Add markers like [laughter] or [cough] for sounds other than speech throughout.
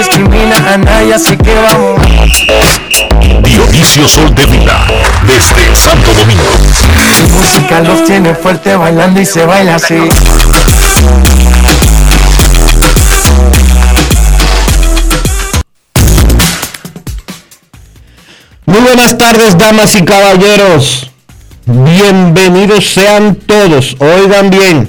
Discrimina a nadie, así que vamos. Dionisio Sol de Vida, desde Santo Domingo. Mi música los tiene fuerte bailando y se baila así. Muy buenas tardes, damas y caballeros. Bienvenidos sean todos. Oigan bien,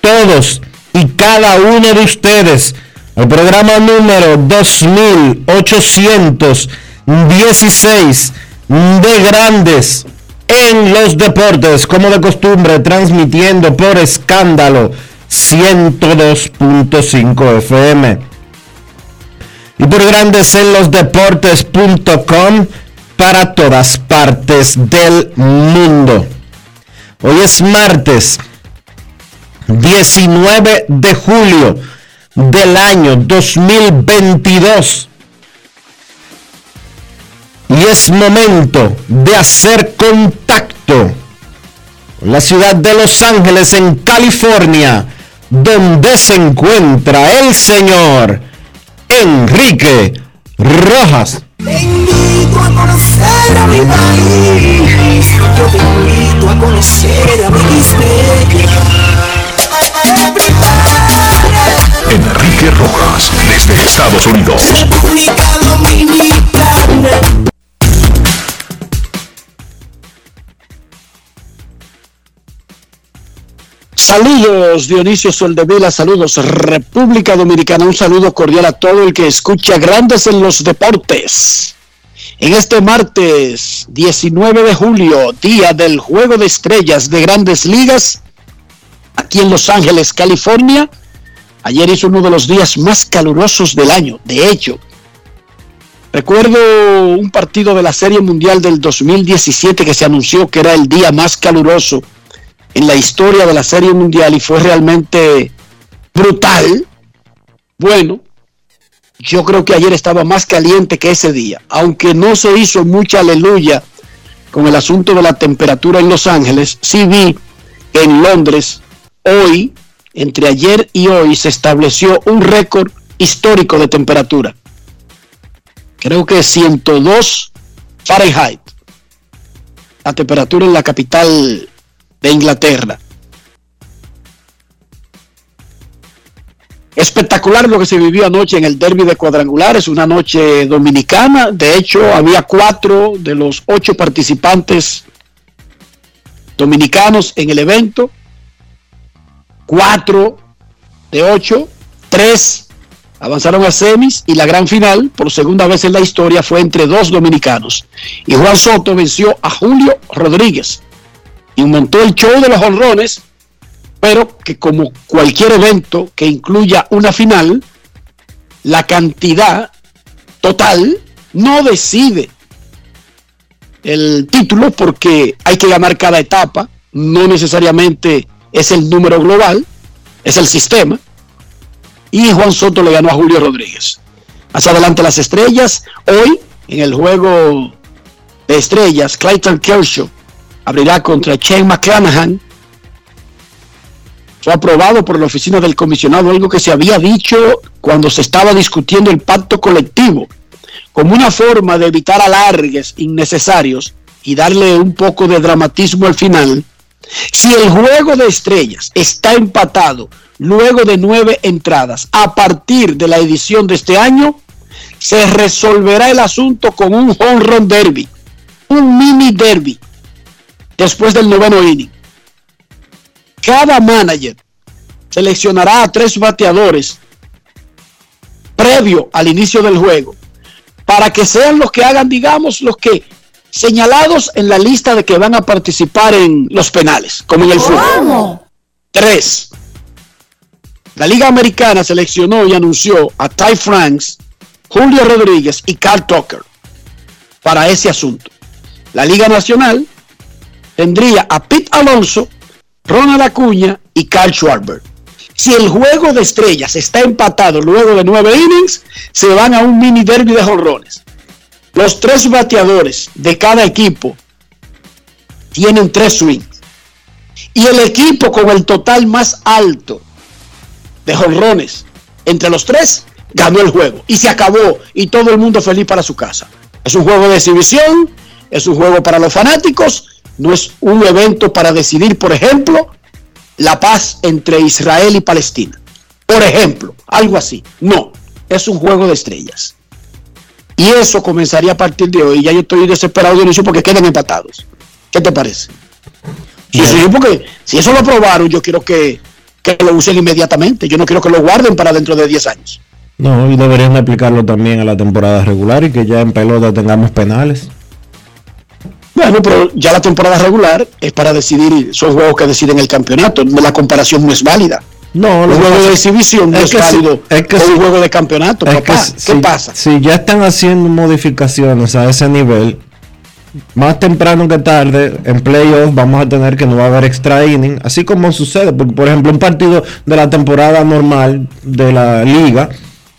todos y cada uno de ustedes el programa número 2816 de Grandes en los Deportes, como de costumbre, transmitiendo por escándalo 102.5 FM. Y por Grandes en los Deportes.com para todas partes del mundo. Hoy es martes 19 de julio del año 2022. Y es momento de hacer contacto con la ciudad de Los Ángeles en California, donde se encuentra el señor Enrique Rojas. Te invito a conocer a mi país, yo te invito a conocer a mi Enrique Rojas, desde Estados Unidos. Saludos Dionisio Soldevila, saludos República Dominicana, un saludo cordial a todo el que escucha Grandes en los Deportes. En este martes 19 de julio, día del Juego de Estrellas de Grandes Ligas, aquí en Los Ángeles, California. Ayer hizo uno de los días más calurosos del año. De hecho, recuerdo un partido de la Serie Mundial del 2017 que se anunció que era el día más caluroso en la historia de la Serie Mundial y fue realmente brutal. Bueno, yo creo que ayer estaba más caliente que ese día, aunque no se hizo mucha aleluya con el asunto de la temperatura en Los Ángeles, sí vi en Londres hoy, entre ayer y hoy, se estableció un récord histórico de temperatura. Creo que 102 Fahrenheit. La temperatura en la capital de Inglaterra. Espectacular lo que se vivió anoche en el derby de cuadrangulares, una noche dominicana. De hecho, había cuatro de los ocho participantes dominicanos en el evento. 4 de 8, 3 avanzaron a semis y la gran final, por segunda vez en la historia, fue entre dos dominicanos. Y Juan Soto venció a Julio Rodríguez y aumentó el show de los honrones, pero que como cualquier evento que incluya una final, la cantidad total no decide el título porque hay que ganar cada etapa, no necesariamente es el número global, es el sistema. Y Juan Soto le ganó a Julio Rodríguez. Más adelante las estrellas. Hoy, en el juego de estrellas, Clayton Kershaw abrirá contra Shane McClanahan. Fue aprobado por la oficina del comisionado, algo que se había dicho cuando se estaba discutiendo el pacto colectivo, como una forma de evitar alargues innecesarios y darle un poco de dramatismo al final si el juego de estrellas está empatado luego de nueve entradas. A partir de la edición de este año, se resolverá el asunto con un home run derby, un mini derby, después del noveno inning. Cada manager seleccionará a tres bateadores previo al inicio del juego para que sean los que hagan, digamos, los que señalados en la lista de que van a participar en los penales, como en el fútbol. Tres. La Liga Americana seleccionó y anunció a Ty Franks, Julio Rodríguez y Carl Tucker para ese asunto. La Liga Nacional tendría a Pete Alonso, Ronald Acuña y Carl Schwarber. Si el juego de estrellas está empatado luego de nueve innings, se van a un mini derby de jorrones. Los tres bateadores de cada equipo tienen tres swings. Y el equipo con el total más alto de jonrones entre los tres ganó el juego. Y se acabó. Y todo el mundo feliz para su casa. Es un juego de exhibición. Es un juego para los fanáticos. No es un evento para decidir, por ejemplo, la paz entre Israel y Palestina. Por ejemplo, algo así. No, es un juego de estrellas. Y eso comenzaría a partir de hoy. Ya yo estoy desesperado de inicio porque quedan empatados. ¿Qué te parece? Eso, porque si eso lo aprobaron, yo quiero que, que, lo usen inmediatamente. Yo no quiero que lo guarden para dentro de 10 años. No, y deberían aplicarlo también a la temporada regular y que ya en pelota tengamos penales. Bueno, pero ya la temporada regular es para decidir, son juegos que deciden el campeonato. La comparación no es válida. No, un juego de exhibición no es, válido es que un juego de campeonato. Papá. ¿Qué si, pasa? Si ya están haciendo modificaciones a ese nivel, más temprano que tarde, en playoffs vamos a tener que no va a haber extra inning, así como sucede, porque por ejemplo un partido de la temporada normal de la liga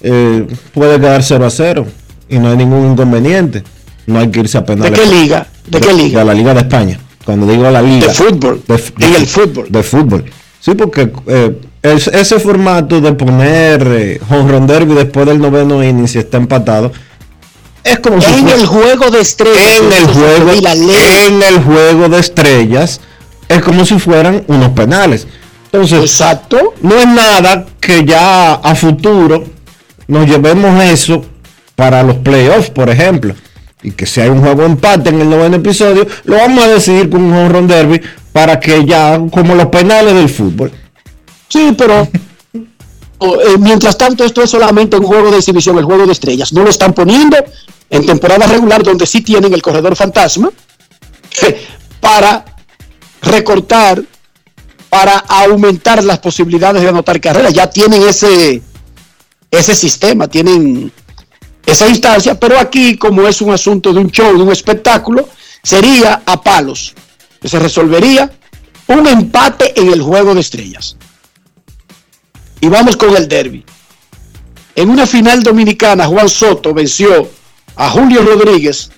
eh, puede quedar 0 a 0 y no hay ningún inconveniente. No hay que irse a penales. ¿De qué liga? ¿De, qué liga? De la Liga de España. Cuando digo la liga. De fútbol. De, de, en el fútbol. De fútbol. Sí, porque eh, es, ese formato de poner eh, home derby después del noveno inning si está empatado es como en si el juego de estrellas en el juego en el juego de estrellas es como si fueran unos penales. Entonces exacto. no es nada que ya a futuro nos llevemos eso para los playoffs por ejemplo y que si hay un juego empate en el noveno episodio lo vamos a decidir con un home derby para que ya como los penales del fútbol Sí, pero [laughs] eh, mientras tanto esto es solamente un juego de exhibición, el juego de estrellas. No lo están poniendo en temporada regular donde sí tienen el corredor fantasma para recortar, para aumentar las posibilidades de anotar carreras. Ya tienen ese, ese sistema, tienen esa instancia, pero aquí como es un asunto de un show, de un espectáculo, sería a palos, se resolvería un empate en el juego de estrellas. Y vamos con el derby. En una final dominicana, Juan Soto venció a Julio Rodríguez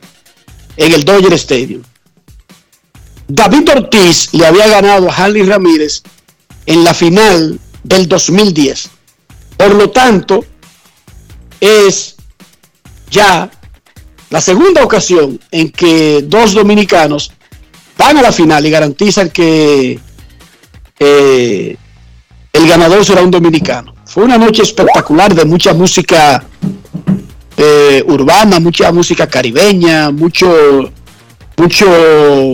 en el Dodger Stadium. David Ortiz le había ganado a Harley Ramírez en la final del 2010. Por lo tanto, es ya la segunda ocasión en que dos dominicanos van a la final y garantizan que eh, el ganador será un dominicano. Fue una noche espectacular de mucha música eh, urbana, mucha música caribeña, mucho mucho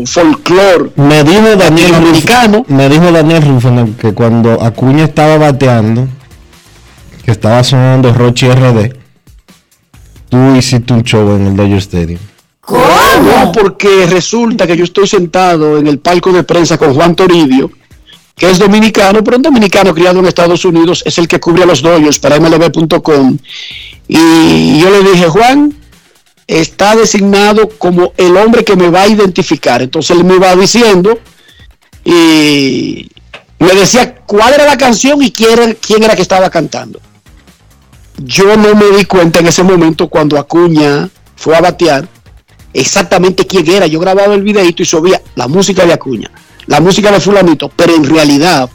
folclore. Me dijo Daniel Rufo, me dijo Daniel Rufo que cuando Acuña estaba bateando, que estaba sonando Rochi RD, tú hiciste un show en el Dodger Stadium. ¿Cómo? No, porque resulta que yo estoy sentado en el palco de prensa con Juan Toribio que es dominicano, pero un dominicano criado en Estados Unidos es el que cubre a los doyos para mlb.com. Y yo le dije, Juan, está designado como el hombre que me va a identificar. Entonces él me iba diciendo y me decía cuál era la canción y quién era, quién era que estaba cantando. Yo no me di cuenta en ese momento cuando Acuña fue a batear exactamente quién era. Yo grababa el videito y subía la música de Acuña la música de fulanito, pero en realidad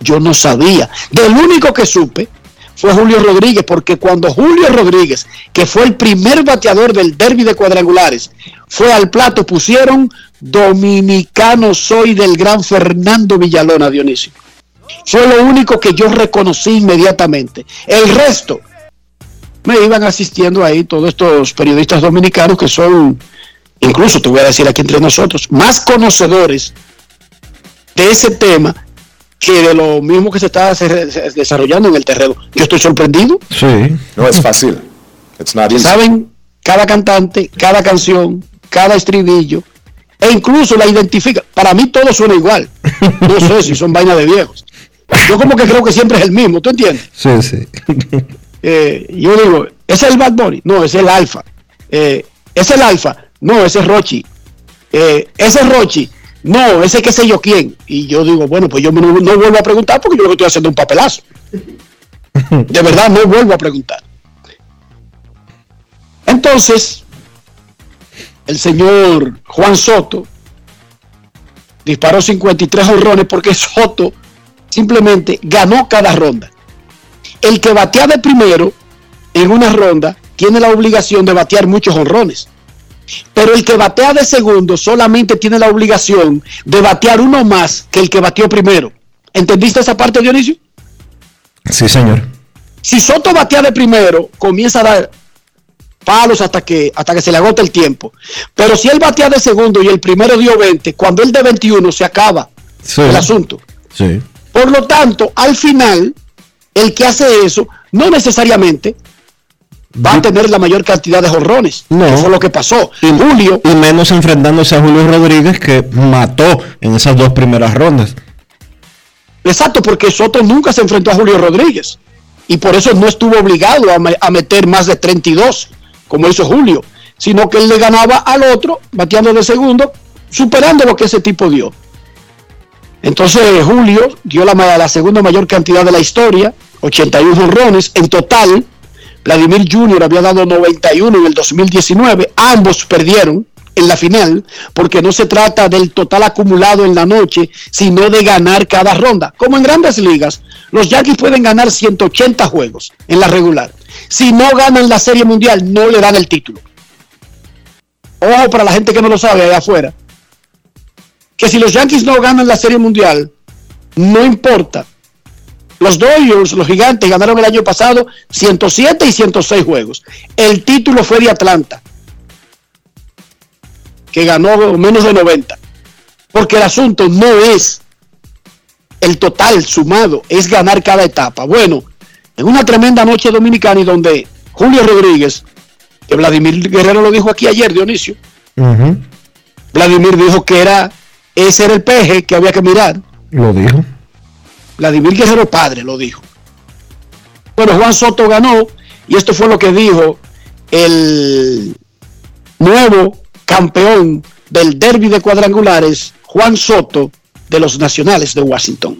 yo no sabía. Del único que supe fue Julio Rodríguez, porque cuando Julio Rodríguez, que fue el primer bateador del derby de cuadrangulares, fue al plato, pusieron Dominicano soy del gran Fernando Villalona, Dionisio. Fue lo único que yo reconocí inmediatamente. El resto me iban asistiendo ahí todos estos periodistas dominicanos que son, incluso te voy a decir aquí entre nosotros, más conocedores de ese tema que de lo mismo que se está desarrollando en el terreno. Yo estoy sorprendido. Sí. No es fácil. It's not easy. Saben cada cantante, cada canción, cada estribillo, e incluso la identifica. Para mí todo suena igual. No sé si son vainas de viejos. Yo como que creo que siempre es el mismo, ¿tú entiendes? Sí, sí. Eh, yo digo, ¿es el Bad Bunny? No, es el Alfa. Eh, ¿Es el Alfa? No, ese es Rochi. Eh, ¿Ese es Rochi? No, ese qué sé yo quién. Y yo digo, bueno, pues yo no, no vuelvo a preguntar porque yo lo que estoy haciendo un papelazo. [laughs] De verdad, no vuelvo a preguntar. Entonces, el señor Juan Soto disparó 53 honrones porque [laughs] Soto simplemente ganó cada ronda. El que batea de primero en una ronda tiene la obligación de batear muchos honrones. Pero el que batea de segundo solamente tiene la obligación de batear uno más que el que bateó primero. ¿Entendiste esa parte, Dionisio? Sí, señor. Si Soto batea de primero, comienza a dar palos hasta que, hasta que se le agote el tiempo. Pero si él batea de segundo y el primero dio 20, cuando él de 21 se acaba Sí. el asunto. Sí. Por lo tanto, al final, el que hace eso no necesariamente va a tener la mayor cantidad de jorrones. No. Que fue lo que pasó. Y- Julio, Y menos enfrentándose a Julio Rodríguez que mató en esas dos primeras rondas. exacto, porque Soto nunca se enfrentó a Julio Rodríguez. Y por eso no estuvo obligado a, me- a meter más de 32, como hizo Julio, sino que él le ganaba al otro, bateando de segundo, superando lo que ese tipo dio. Entonces Julio dio la, la segunda mayor cantidad de la historia, 81 honrones. En total, Vladimir Jr. había dado 91 en el 2019. Ambos perdieron en la final porque no se trata del total acumulado en la noche, sino de ganar cada ronda. Como en grandes ligas, los Yankees pueden ganar 180 juegos en la regular. Si no ganan la Serie Mundial, no le dan el título. Ojo para la gente que no lo sabe allá afuera que si los Yankees no ganan la Serie Mundial, no importa. Los Dodgers, los gigantes, ganaron el año pasado 107 y 106 juegos. El título fue de Atlanta, que ganó menos de 90. Porque el asunto no es el total sumado, es ganar cada etapa. Bueno, en una tremenda noche dominicana y donde Julio Rodríguez, que Vladimir Guerrero lo dijo aquí ayer, Dionisio. Vladimir dijo que era ese era el peje que había que mirar. Lo dijo. Vladimir Guerrero padre lo dijo. Bueno, Juan Soto ganó y esto fue lo que dijo el nuevo campeón del derby de cuadrangulares, Juan Soto, de los Nacionales de Washington.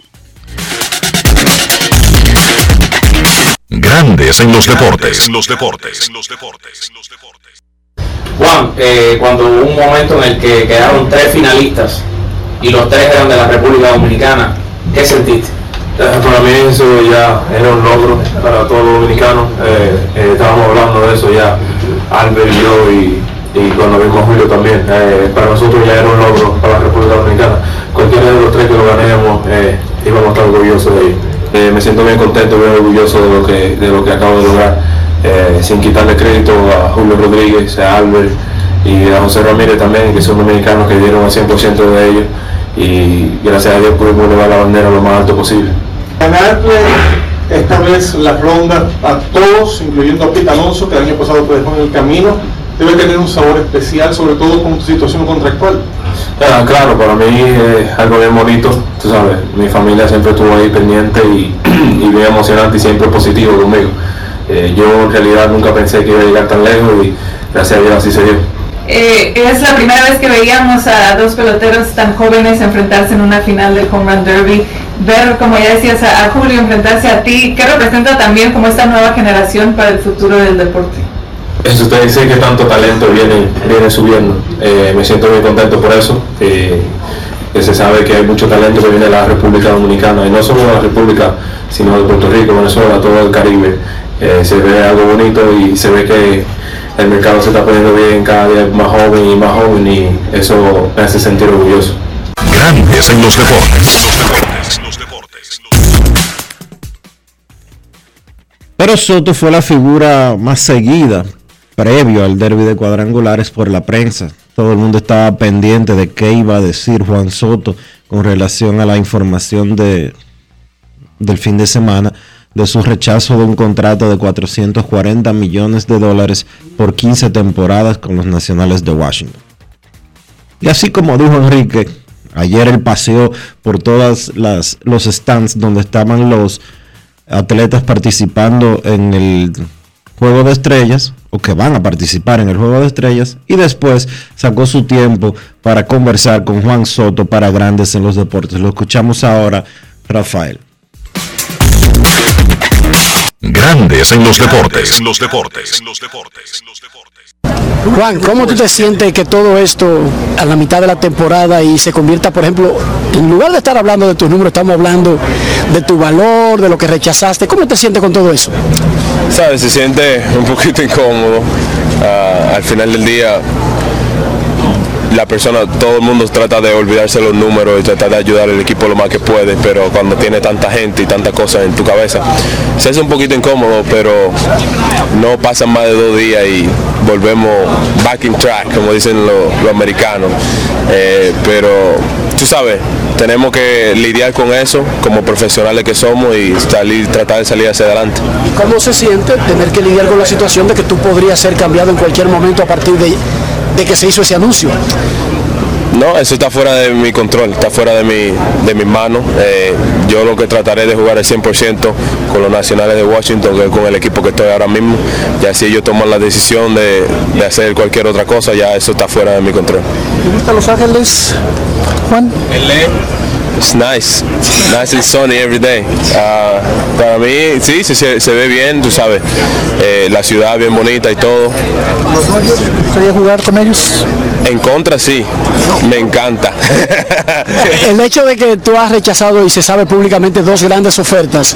Grandes en los deportes. En los deportes. Juan, eh, cuando hubo un momento en el que quedaron tres finalistas y los tres eran de la República Dominicana, ¿qué sentiste? Para mí eso ya era un logro para todos los dominicanos. Eh, eh, estábamos hablando de eso ya, Albert y yo, y, y cuando vimos Julio también. Eh, para nosotros ya era un logro para la República Dominicana. Cualquiera de los tres que lo ganemos, íbamos a estar orgullosos de ellos. Me siento bien contento, bien orgulloso de lo que, de lo que acabo de lograr, sin quitarle crédito a Julio Rodríguez, a Albert y a José Ramírez también, que son dominicanos que dieron el 100% de ellos y gracias a Dios pudimos elevar la bandera lo más alto posible. ganarle esta vez la ronda a todos, incluyendo a Alonso, que el año pasado te dejó en el camino, debe tener un sabor especial, sobre todo con tu situación contractual. Ah, claro, para mí es algo bien bonito, tú sabes, mi familia siempre estuvo ahí pendiente y, [clears throat] y bien emocionante y siempre positivo conmigo. Eh, yo en realidad nunca pensé que iba a llegar tan lejos y gracias a Dios así se dio. Eh, es la primera vez que veíamos a dos peloteros tan jóvenes enfrentarse en una final del Home Run Derby. Ver, como ya decías, a, a Julio enfrentarse a ti, ¿qué representa también como esta nueva generación para el futuro del deporte? Eso usted dice que tanto talento viene, viene subiendo. Eh, me siento muy contento por eso. eh, que se sabe que hay mucho talento que viene de la República Dominicana, y no solo de la República, sino de Puerto Rico, Venezuela, todo el Caribe. Eh, se ve algo bonito y se ve que el mercado se está poniendo bien, cada día más joven y más joven y eso me hace sentir orgulloso. Grandes en los deportes. Pero Soto fue la figura más seguida previo al derby de cuadrangulares por la prensa. Todo el mundo estaba pendiente de qué iba a decir Juan Soto con relación a la información de, del fin de semana de su rechazo de un contrato de 440 millones de dólares por 15 temporadas con los Nacionales de Washington. Y así como dijo Enrique, ayer él paseó por todas las los stands donde estaban los atletas participando en el Juego de Estrellas o que van a participar en el Juego de Estrellas y después sacó su tiempo para conversar con Juan Soto para Grandes en los Deportes. Lo escuchamos ahora, Rafael. Grandes en los deportes. En los deportes. En los deportes. Juan, ¿cómo tú te sientes que todo esto a la mitad de la temporada y se convierta, por ejemplo, en lugar de estar hablando de tus números, estamos hablando de tu valor, de lo que rechazaste? ¿Cómo te sientes con todo eso? Sabes, se siente un poquito incómodo. Ah, al final del día, la persona, todo el mundo trata de olvidarse los números y tratar de ayudar al equipo lo más que puede, pero cuando tiene tanta gente y tantas cosas en tu cabeza, se hace un poquito incómodo, pero no pasan más de dos días y volvemos back in track, como dicen los, americanos. Eh, pero tú sabes, tenemos que lidiar con eso como profesionales que somos y salir, tratar de salir hacia adelante. ¿Cómo se siente tener que lidiar con la situación de que tú podrías ser cambiado en cualquier momento a partir de, de que se hizo ese anuncio? No, eso está fuera de mi control, está fuera de mi, de mis manos. Eh, yo lo que trataré de jugar el 100% con los nacionales de Washington, que es con el equipo que estoy ahora mismo. Ya si ellos toman la decisión de, de hacer cualquier otra cosa, ya eso está fuera de mi control. ¿Te gusta Los Ángeles, Juan? It's nice, nice and sunny every day. Ah, para mí, sí, se, ve bien, tú sabes, eh, la ciudad bien bonita y todo. ¿Los Dodgers? ¿Te gustaría jugar con ellos? En contra, sí, me encanta. [laughs] El hecho de que tú has rechazado y se sabe públicamente dos grandes ofertas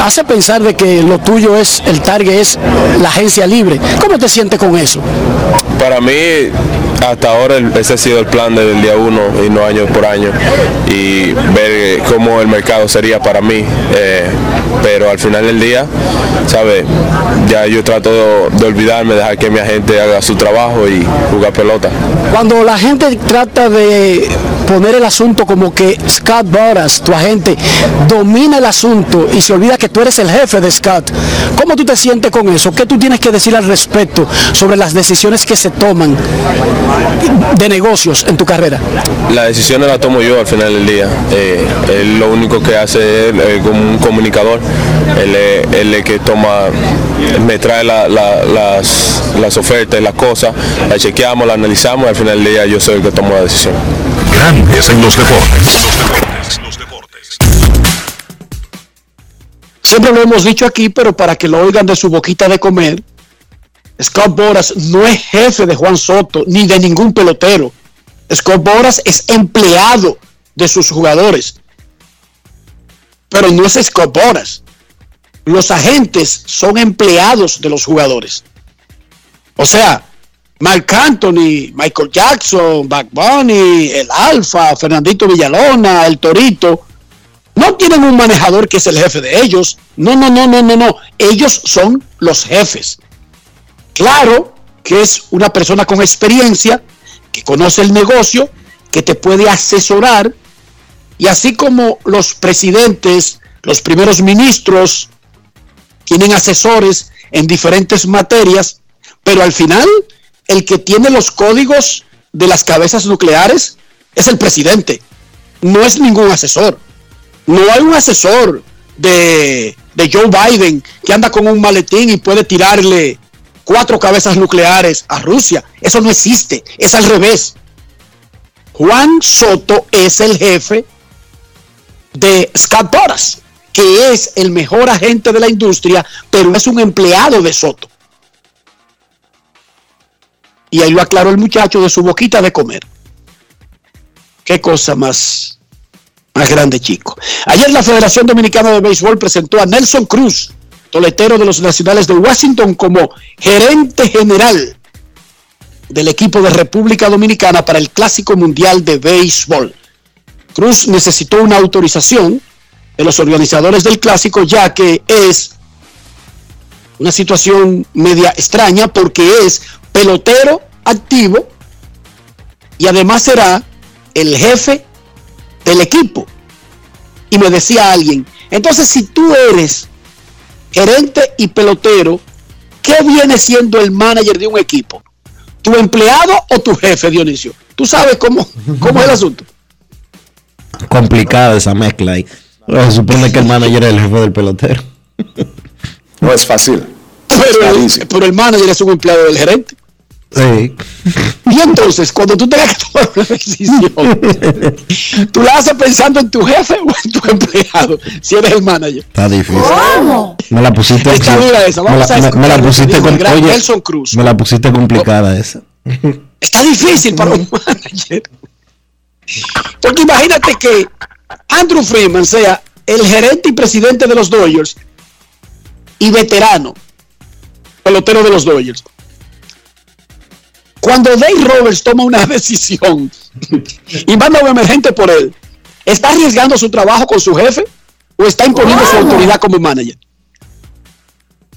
hace pensar de que lo tuyo es, el target es la agencia libre. ¿Cómo te sientes con eso? Para mí, hasta ahora ese ha sido el plan desde el día uno y no año por año y ver cómo el mercado sería para mí. eh, pero al final del día, ¿sabes? Ya yo trato de, olvidarme, dejar que mi agente haga su trabajo y jugar pelota. Cuando la gente trata de poner el asunto como que Scott Boras, tu agente, domina el asunto y se olvida que tú eres el jefe de Scott, ¿cómo tú te sientes con eso? ¿Qué tú tienes que decir al respecto sobre las decisiones que se toman de negocios en tu carrera? La decisión la tomo yo al final del día. Eh, él lo único que hace es eh, como un comunicador. Él es, él es que toma, me trae la- la- las, las ofertas y las cosas, las chequeamos, las analizamos y al final del día yo soy el que tomo la decisión. Grandes en los deportes. Siempre lo hemos dicho aquí, pero para que lo oigan de su boquita de comer, Scott Boras no es jefe de Juan Soto ni de ningún pelotero. Scott Boras es empleado de sus jugadores. Pero no es Scott Boras. Los agentes son empleados de los jugadores. O sea, Mark Anthony, Michael Jackson, Back Bunny, el Alfa, Fernandito Villalona, el Torito, no tienen un manejador que es el jefe de ellos. No, no, no, no, no, no. Ellos son los jefes. Claro que es una persona con experiencia, que conoce el negocio, que te puede asesorar. Y así como los presidentes, los primeros ministros, tienen asesores en diferentes materias, pero al final el que tiene los códigos de las cabezas nucleares es el presidente, no es ningún asesor. No hay un asesor de, Joe Biden que anda con un maletín y puede tirarle cuatro cabezas nucleares a Rusia. Eso no existe, es al revés. Juan Soto es el jefe de Scott Boras, que es el mejor agente de la industria, pero es un empleado de Soto. Y ahí lo aclaró el muchacho de su boquita de comer. Qué cosa más, más grande, chico. Ayer la Federación Dominicana de Béisbol presentó a Nelson Cruz, toletero de los Nacionales de Washington, como gerente general del equipo de República Dominicana para el Clásico Mundial de Béisbol. Cruz necesitó una autorización de los organizadores del clásico, ya que es Una situación media extraña porque es pelotero activo y además será el jefe del equipo. Y me decía alguien, entonces si tú eres gerente y pelotero, ¿qué viene siendo el manager de un equipo? ¿Tu empleado o tu jefe, Dionisio? ¿Tú sabes cómo, cómo es el asunto? Complicada esa mezcla ahí. Se supone que el manager es el jefe del pelotero. No es fácil. Pero el, pero el manager es un empleado del gerente. Sí. Y entonces, cuando tú tengas que [laughs] tomar una decisión, tú la haces pensando en tu jefe o en tu empleado, si eres el manager. Está difícil. Me la pusiste. Está dura esa. Me Vamos la, a me- la pusiste con, oye, Nelson Cruz. me la pusiste complicada esa. Está difícil para un manager. Porque imagínate que Andrew Freeman sea el gerente y presidente de los Dodgers y veterano pelotero de los Dodgers. Cuando Dave Roberts toma una [laughs] decisión y manda a un emergente por él, ¿está arriesgando su trabajo con su jefe o está imponiendo su autoridad como manager?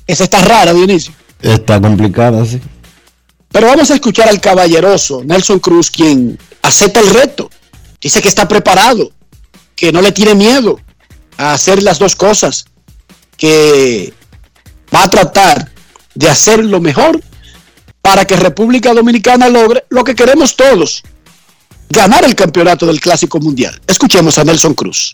Esa está rara, Dionisio. Está complicada, sí. Pero vamos a escuchar al caballeroso Nelson Cruz, quien acepta el reto. Dice que está preparado, que no le tiene miedo a hacer las dos cosas, que va a tratar de hacer lo mejor para que República Dominicana logre lo que queremos todos, ganar el campeonato del Clásico Mundial. Escuchemos a Nelson Cruz.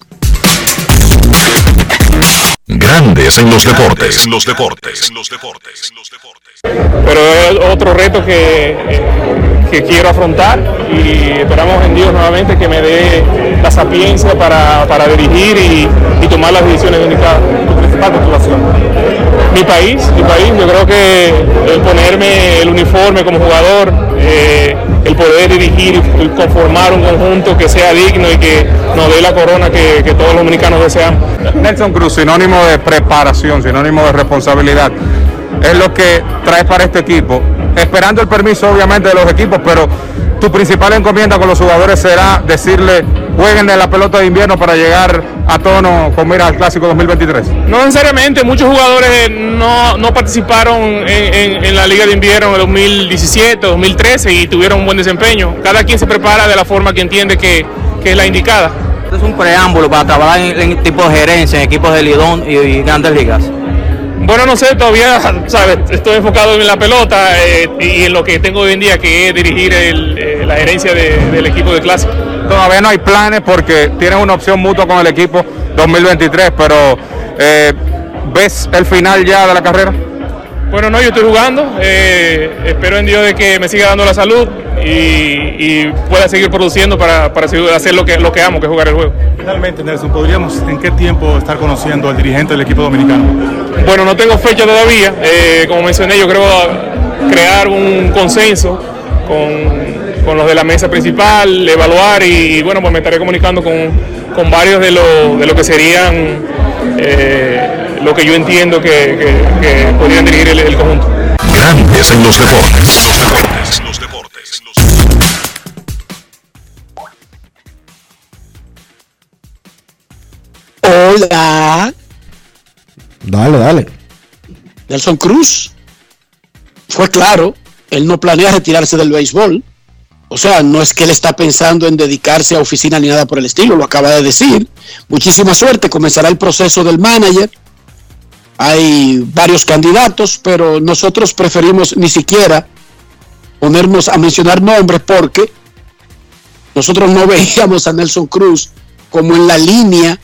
Grandes en los deportes. En los deportes. En los deportes. Pero es otro reto que, que quiero afrontar y esperamos en Dios nuevamente que me dé la sapiencia para, para dirigir y, tomar las decisiones indicadas. Tu principal. Mi país, mi país, yo creo que el ponerme el uniforme como jugador, eh, el poder dirigir y conformar un conjunto que sea digno y que nos dé la corona que, que todos los dominicanos deseamos. Nelson Cruz, sinónimo de preparación, sinónimo de responsabilidad, es lo que traes para este equipo, esperando el permiso obviamente de los equipos, pero tu principal encomienda con los jugadores será decirle jueguen de la pelota de invierno para llegar a tono con mira al Clásico 2023. No necesariamente, muchos jugadores no, no participaron en, en- en la Liga de Invierno en 2017, 2013 y tuvieron un buen desempeño. Cada quien se prepara de la forma que entiende que, que es la indicada. Es un preámbulo para trabajar en, en tipo de gerencia, en equipos de Lidón y, y grandes ligas. Bueno, no sé, todavía ¿sabes? estoy enfocado en la pelota eh, y en lo que tengo hoy en día, que es dirigir eh, la gerencia de- del equipo de clase. Todavía no hay planes porque tienes una opción mutua con el equipo 2023, pero eh, ¿ves el final ya de la carrera? Bueno, no, yo estoy jugando. eh, espero en Dios de que me siga dando la salud y, y pueda seguir produciendo para, para hacer lo que, lo que amo, que es jugar el juego. Finalmente, Nelson, ¿podríamos en qué tiempo estar conociendo al dirigente del equipo dominicano? Bueno, no tengo fecha todavía. eh, como mencioné, yo creo crear un consenso con, con los de la mesa principal, evaluar y, bueno, pues me estaré comunicando con, con varios de los de lo que serían eh, lo que yo entiendo que, que- que podrían dirigir el, el conjunto. Grandes en los deportes. Los deportes. Hola, Dale, dale. Nelson Cruz. Fue claro, él no planea retirarse del béisbol. O sea, no es que él está pensando en dedicarse a oficina ni nada por el estilo, lo acaba de decir. Muchísima suerte, comenzará el proceso del manager. Hay varios candidatos, pero nosotros preferimos ni siquiera ponernos a mencionar nombres porque nosotros no [laughs] veíamos a Nelson Cruz como en la línea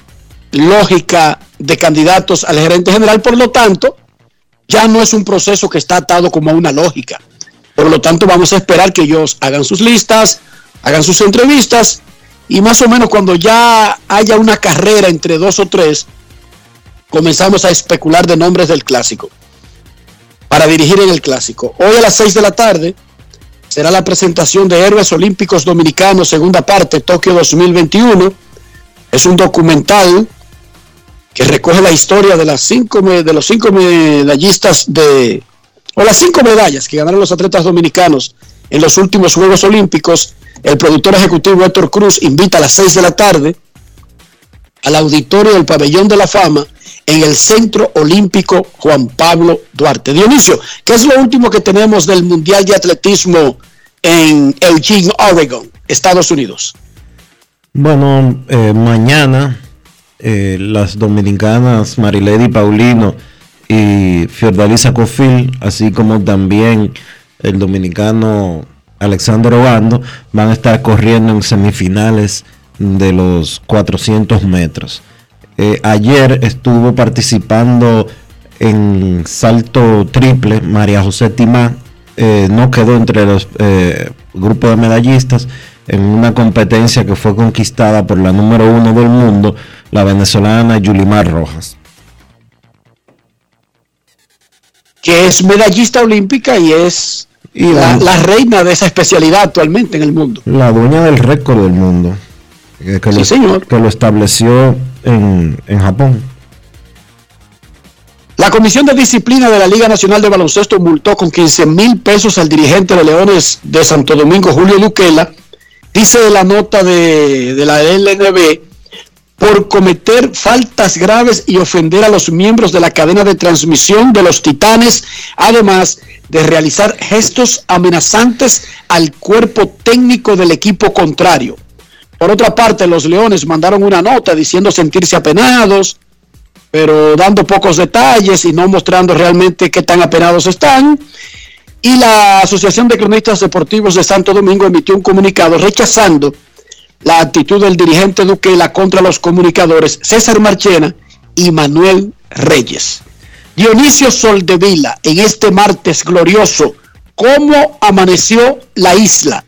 lógica de candidatos al gerente general, por lo tanto, ya no es un proceso que está atado como a una lógica. Por lo tanto, vamos a esperar que ellos hagan sus listas, hagan sus entrevistas y más o menos cuando ya haya una carrera entre dos o tres, comenzamos a especular de nombres del clásico para dirigir en el clásico. Hoy a las 6 de la tarde será la presentación de Héroes Olímpicos Dominicanos, segunda parte, Tokio 2021. Es un documental que recoge la historia de las cinco de los cinco medallistas de o las cinco medallas que ganaron los atletas dominicanos en los últimos Juegos Olímpicos. El productor ejecutivo Héctor Cruz invita a las 6 de la tarde al auditorio del Pabellón de la Fama en el Centro Olímpico Juan Pablo Duarte. Dionisio, ¿qué es lo último que tenemos del Mundial de Atletismo en Eugene, Oregon, Estados Unidos? Bueno, eh, mañana eh, las dominicanas Marilady Paulino y Fiordalisa Cofil, así como también el dominicano Alexander Obando, van a estar corriendo en semifinales de los 400 metros. Eh, ayer estuvo participando en salto triple María José Timá, eh, no quedó entre los eh, grupos de medallistas en una competencia que fue conquistada por la número uno del mundo, la venezolana Yulimar Rojas. Que es medallista olímpica y es Y la, reina de esa especialidad actualmente en el mundo. La dueña del récord del mundo. Que, Sí, lo, señor. que lo estableció en, Japón. La Comisión de Disciplina de la Liga Nacional de Baloncesto multó con 15 mil pesos al dirigente de Leones de Santo Domingo, Julio Luquela, dice la nota de, de la LNB, por cometer faltas graves y ofender a los miembros de la cadena de transmisión de los Titanes, además de realizar gestos amenazantes al cuerpo técnico del equipo contrario. Por otra parte, los Leones mandaron una nota diciendo sentirse apenados, pero dando pocos detalles y no mostrando realmente qué tan apenados están. Y la Asociación de Cronistas Deportivos de Santo Domingo emitió un comunicado rechazando la actitud del dirigente Duquela contra los comunicadores César Marchena y Manuel Reyes. Dionisio Soldevila, en este martes glorioso, ¿cómo amaneció la isla?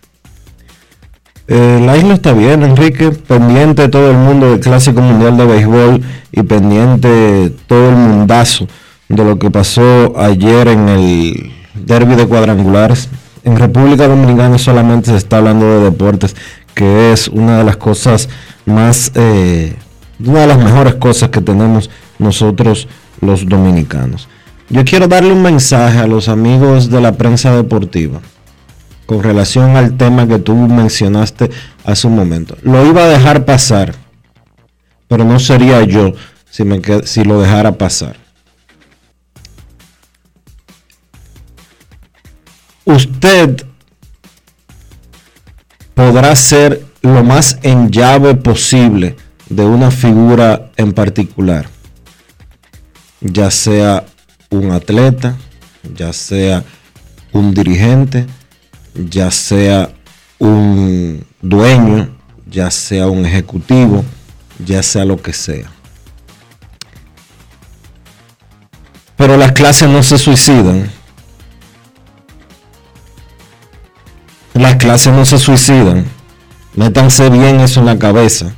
Eh, la isla está bien, Enrique. Pendiente todo el mundo del Clásico Mundial de Béisbol y pendiente todo el mundazo de lo que pasó ayer en el derby de cuadrangulares. En República Dominicana solamente se está hablando de deportes, que es una de las cosas más, eh, una de las mejores cosas que tenemos nosotros los dominicanos. Yo quiero darle un mensaje a los amigos de la prensa deportiva con relación al tema que tú mencionaste hace un momento. Lo iba a dejar pasar, pero no sería yo si, me si lo dejara pasar. Usted podrá ser lo más en llave posible de una figura en particular, ya sea un atleta, ya sea un dirigente, ya sea un dueño, ya sea un ejecutivo, ya sea lo que sea. Pero las clases no se suicidan. Las clases no se suicidan. Métanse bien eso en la cabeza.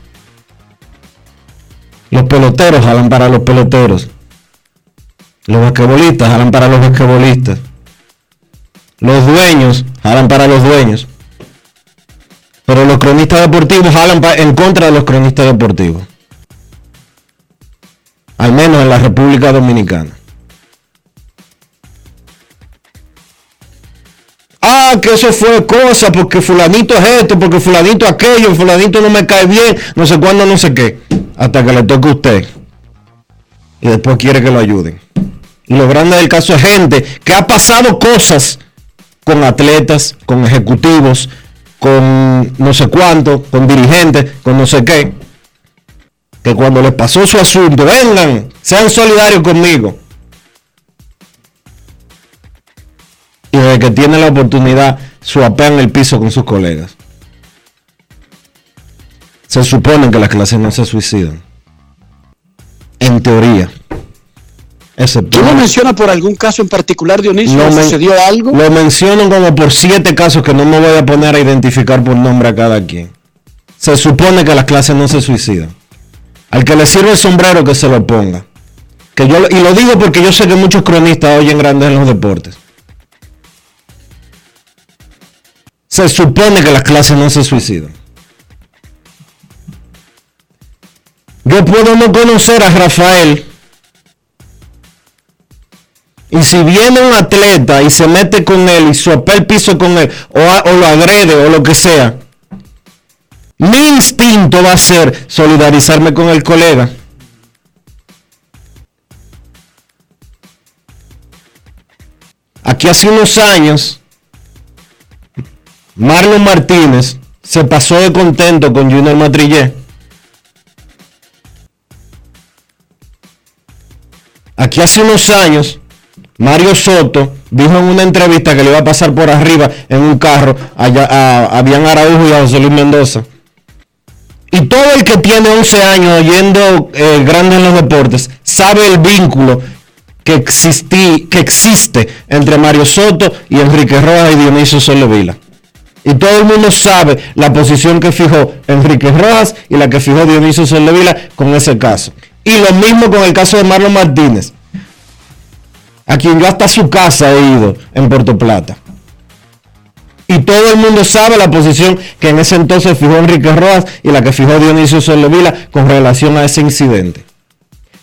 Los peloteros jalan para los peloteros. Los basquetbolistas jalan para los basquetbolistas. Los dueños jalan para los dueños. Pero los cronistas deportivos jalan en contra de los cronistas deportivos. Al menos en la República Dominicana. Ah, que eso fue cosa, porque fulanito es esto, porque fulanito aquello, fulanito no me cae bien, no sé cuándo, no sé qué. Hasta que le toque a usted. Y después quiere que lo ayuden. Y lo grande del caso es gente que ha pasado cosas con atletas, con ejecutivos, con no sé cuánto, con dirigentes, con no sé qué, que cuando les pasó su asunto, vengan, sean solidarios conmigo. Y desde que tienen la oportunidad, suapean el piso con sus colegas. Se supone que las clases no se suicidan. En teoría. ¿Tú lo mencionas por algún caso en particular, Dionisio? Lo ¿Sucedió algo? Lo menciono como por siete casos que no me voy a poner a identificar por nombre a cada quien. Se supone que las clases no se suicidan. Al que le sirve el sombrero que se lo ponga. Que yo, y lo digo porque yo sé que muchos cronistas oyen grandes en los deportes. Se supone que las clases no se suicidan. Yo puedo no conocer a Rafael. Y si viene un atleta y se mete con él y sopa el piso con él, o lo agrede o lo que sea, mi instinto va a ser solidarizarme con el colega. Aquí hace unos años, Marlon Martínez se pasó de contento con Junior Matrillé. Aquí hace unos años, Mario Soto dijo en una entrevista que le iba a pasar por arriba en un carro allá, a, a Bian Araújo y a José Luis Mendoza. Y todo el que tiene 11 años oyendo eh, Grande en los Deportes sabe el vínculo que, que existe entre Mario Soto y Enrique Rojas y Dionisio Solovila. Y todo el mundo sabe la posición que fijó Enrique Rojas y la que fijó Dionisio Solovila con ese caso. Y lo mismo con el caso de Marlon Martínez, a quien yo hasta su casa he ido en Puerto Plata. Y todo el mundo sabe la posición que en ese entonces fijó Enrique Rojas y la que fijó Dionisio Solovila con relación a ese incidente.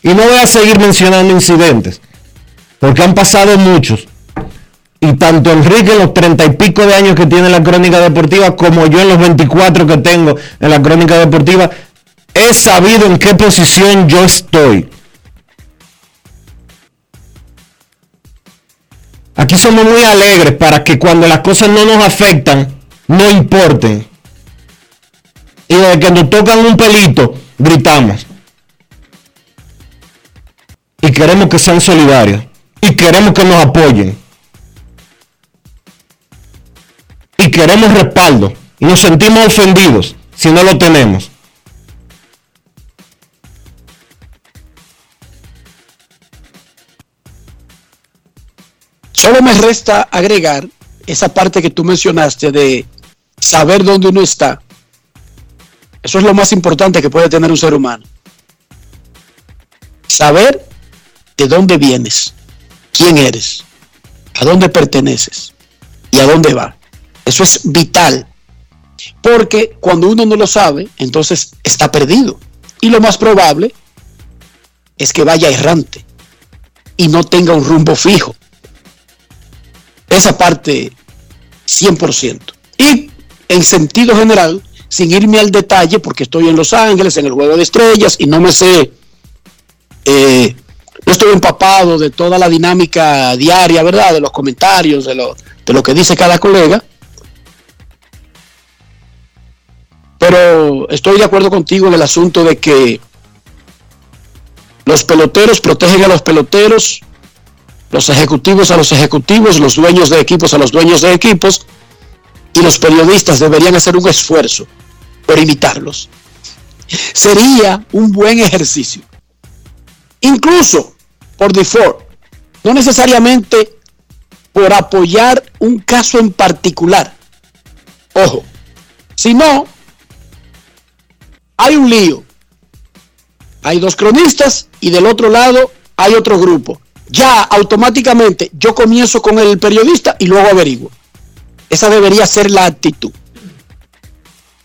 Y no voy a seguir mencionando incidentes, porque han pasado muchos. Y tanto Enrique en los treinta y pico de años que tiene la crónica deportiva, como yo en los 24 que tengo en la crónica deportiva, he sabido en qué posición yo estoy. Aquí somos muy alegres para que cuando las cosas no nos afectan, no importen. Y desde que nos tocan un pelito, gritamos. Y queremos que sean solidarios. Y queremos que nos apoyen. Y queremos respaldo. Y nos sentimos ofendidos si no lo tenemos. Solo me resta agregar esa parte que tú mencionaste de saber dónde uno está. Eso es lo más importante que puede tener un ser humano. Saber de dónde vienes, quién eres, a dónde perteneces y a dónde va. Eso es vital. Porque cuando uno no lo sabe, entonces está perdido. Y lo más probable es que vaya errante y no tenga un rumbo fijo. Esa parte 100%. Y en sentido general, sin irme al detalle, porque estoy en Los Ángeles, en el Juego de Estrellas, y no me sé, eh, no estoy empapado de toda la dinámica diaria, ¿verdad? De los comentarios, de lo, de lo que dice cada colega. Pero estoy de acuerdo contigo en el asunto de que los peloteros protegen a los peloteros, los ejecutivos a los ejecutivos, los dueños de equipos a los dueños de equipos, y los periodistas deberían hacer un esfuerzo por imitarlos. Sería un buen ejercicio. Incluso por default, no necesariamente por apoyar un caso en particular. Ojo, si no, hay un lío. Hay dos cronistas y del otro lado hay otro grupo ya automáticamente yo comienzo con el periodista y luego averiguo. Esa debería ser la actitud.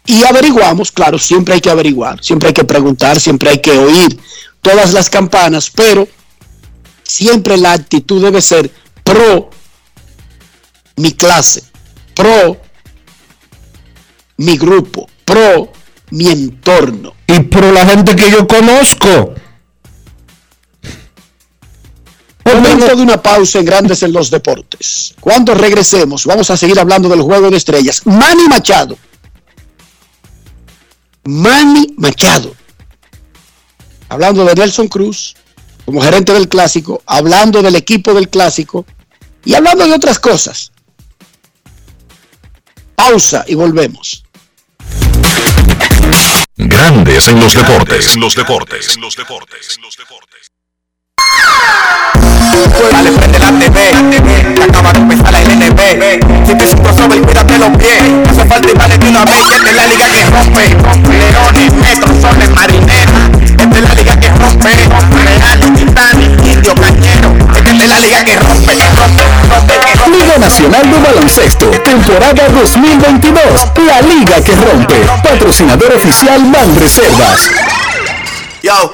Y averiguamos, claro, siempre hay que averiguar, siempre hay que preguntar, siempre hay que oír todas las campanas, pero siempre la actitud debe ser pro mi clase, pro mi grupo, pro mi entorno. Y pro la gente que yo conozco. Momento de una pausa en Grandes en los Deportes. Cuando regresemos, vamos a seguir hablando del juego de estrellas. Manny Machado. Manny Machado. Hablando de Nelson Cruz como gerente del clásico, hablando del equipo del clásico y hablando de otras cosas. Pausa y volvemos. Grandes en los deportes. En los deportes. En los deportes. Dale, prende la TV, la TV, acaba de empezar la LNB. Si te un crossover, cuídate los pies. No hace falta y dale de una vez. Esta es la liga que rompe. Leones, metros, soles, marineras. Esta es la liga que rompe. Real, Titanic, Indio, Cañero. Esta es la liga que rompe, rompe, rompe, rompe. Liga Nacional de Baloncesto, temporada 2022. La liga que rompe. Patrocinador oficial Reservas. Yo,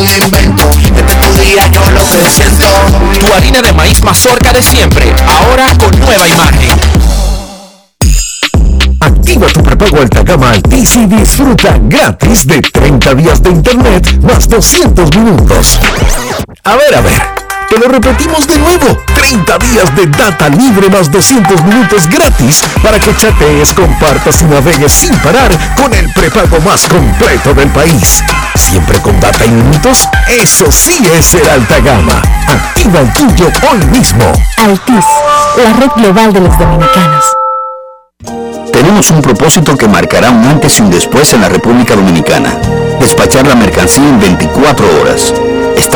algún invento. Este tu día yo lo que siento. Tu harina de maíz mazorca de siempre, ahora con nueva imagen. Activa tu prepago alta gama Altis y disfruta gratis de 30 días de internet más 200 minutos. A ver, a ver, te lo repetimos de nuevo. 30 días de data libre más 200 minutos gratis para que chatees, compartas y navegues sin parar con el prepago más completo del país. Siempre con data y minutos, eso sí es ser alta gama. Activa el tuyo hoy mismo. Altis, la red global de los dominicanos. Tenemos un propósito que marcará un antes y un después en la República Dominicana. Despachar la mercancía en 24 horas.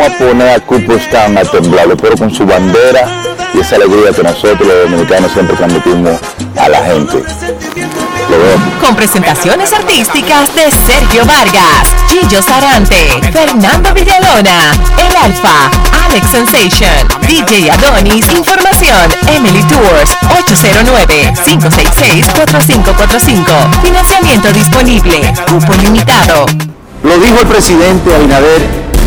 A poner a Cooperstown a temblar, pero con su bandera y esa alegría que nosotros los dominicanos siempre transmitimos a la gente. Con presentaciones artísticas de Sergio Vargas, Chillo Sarante, Fernando Villalona, El Alfa, Alex Sensation, DJ Adonis, Información, Emily Tours, 809-566-4545. Financiamiento disponible, cupo limitado. Lo dijo el presidente Abinader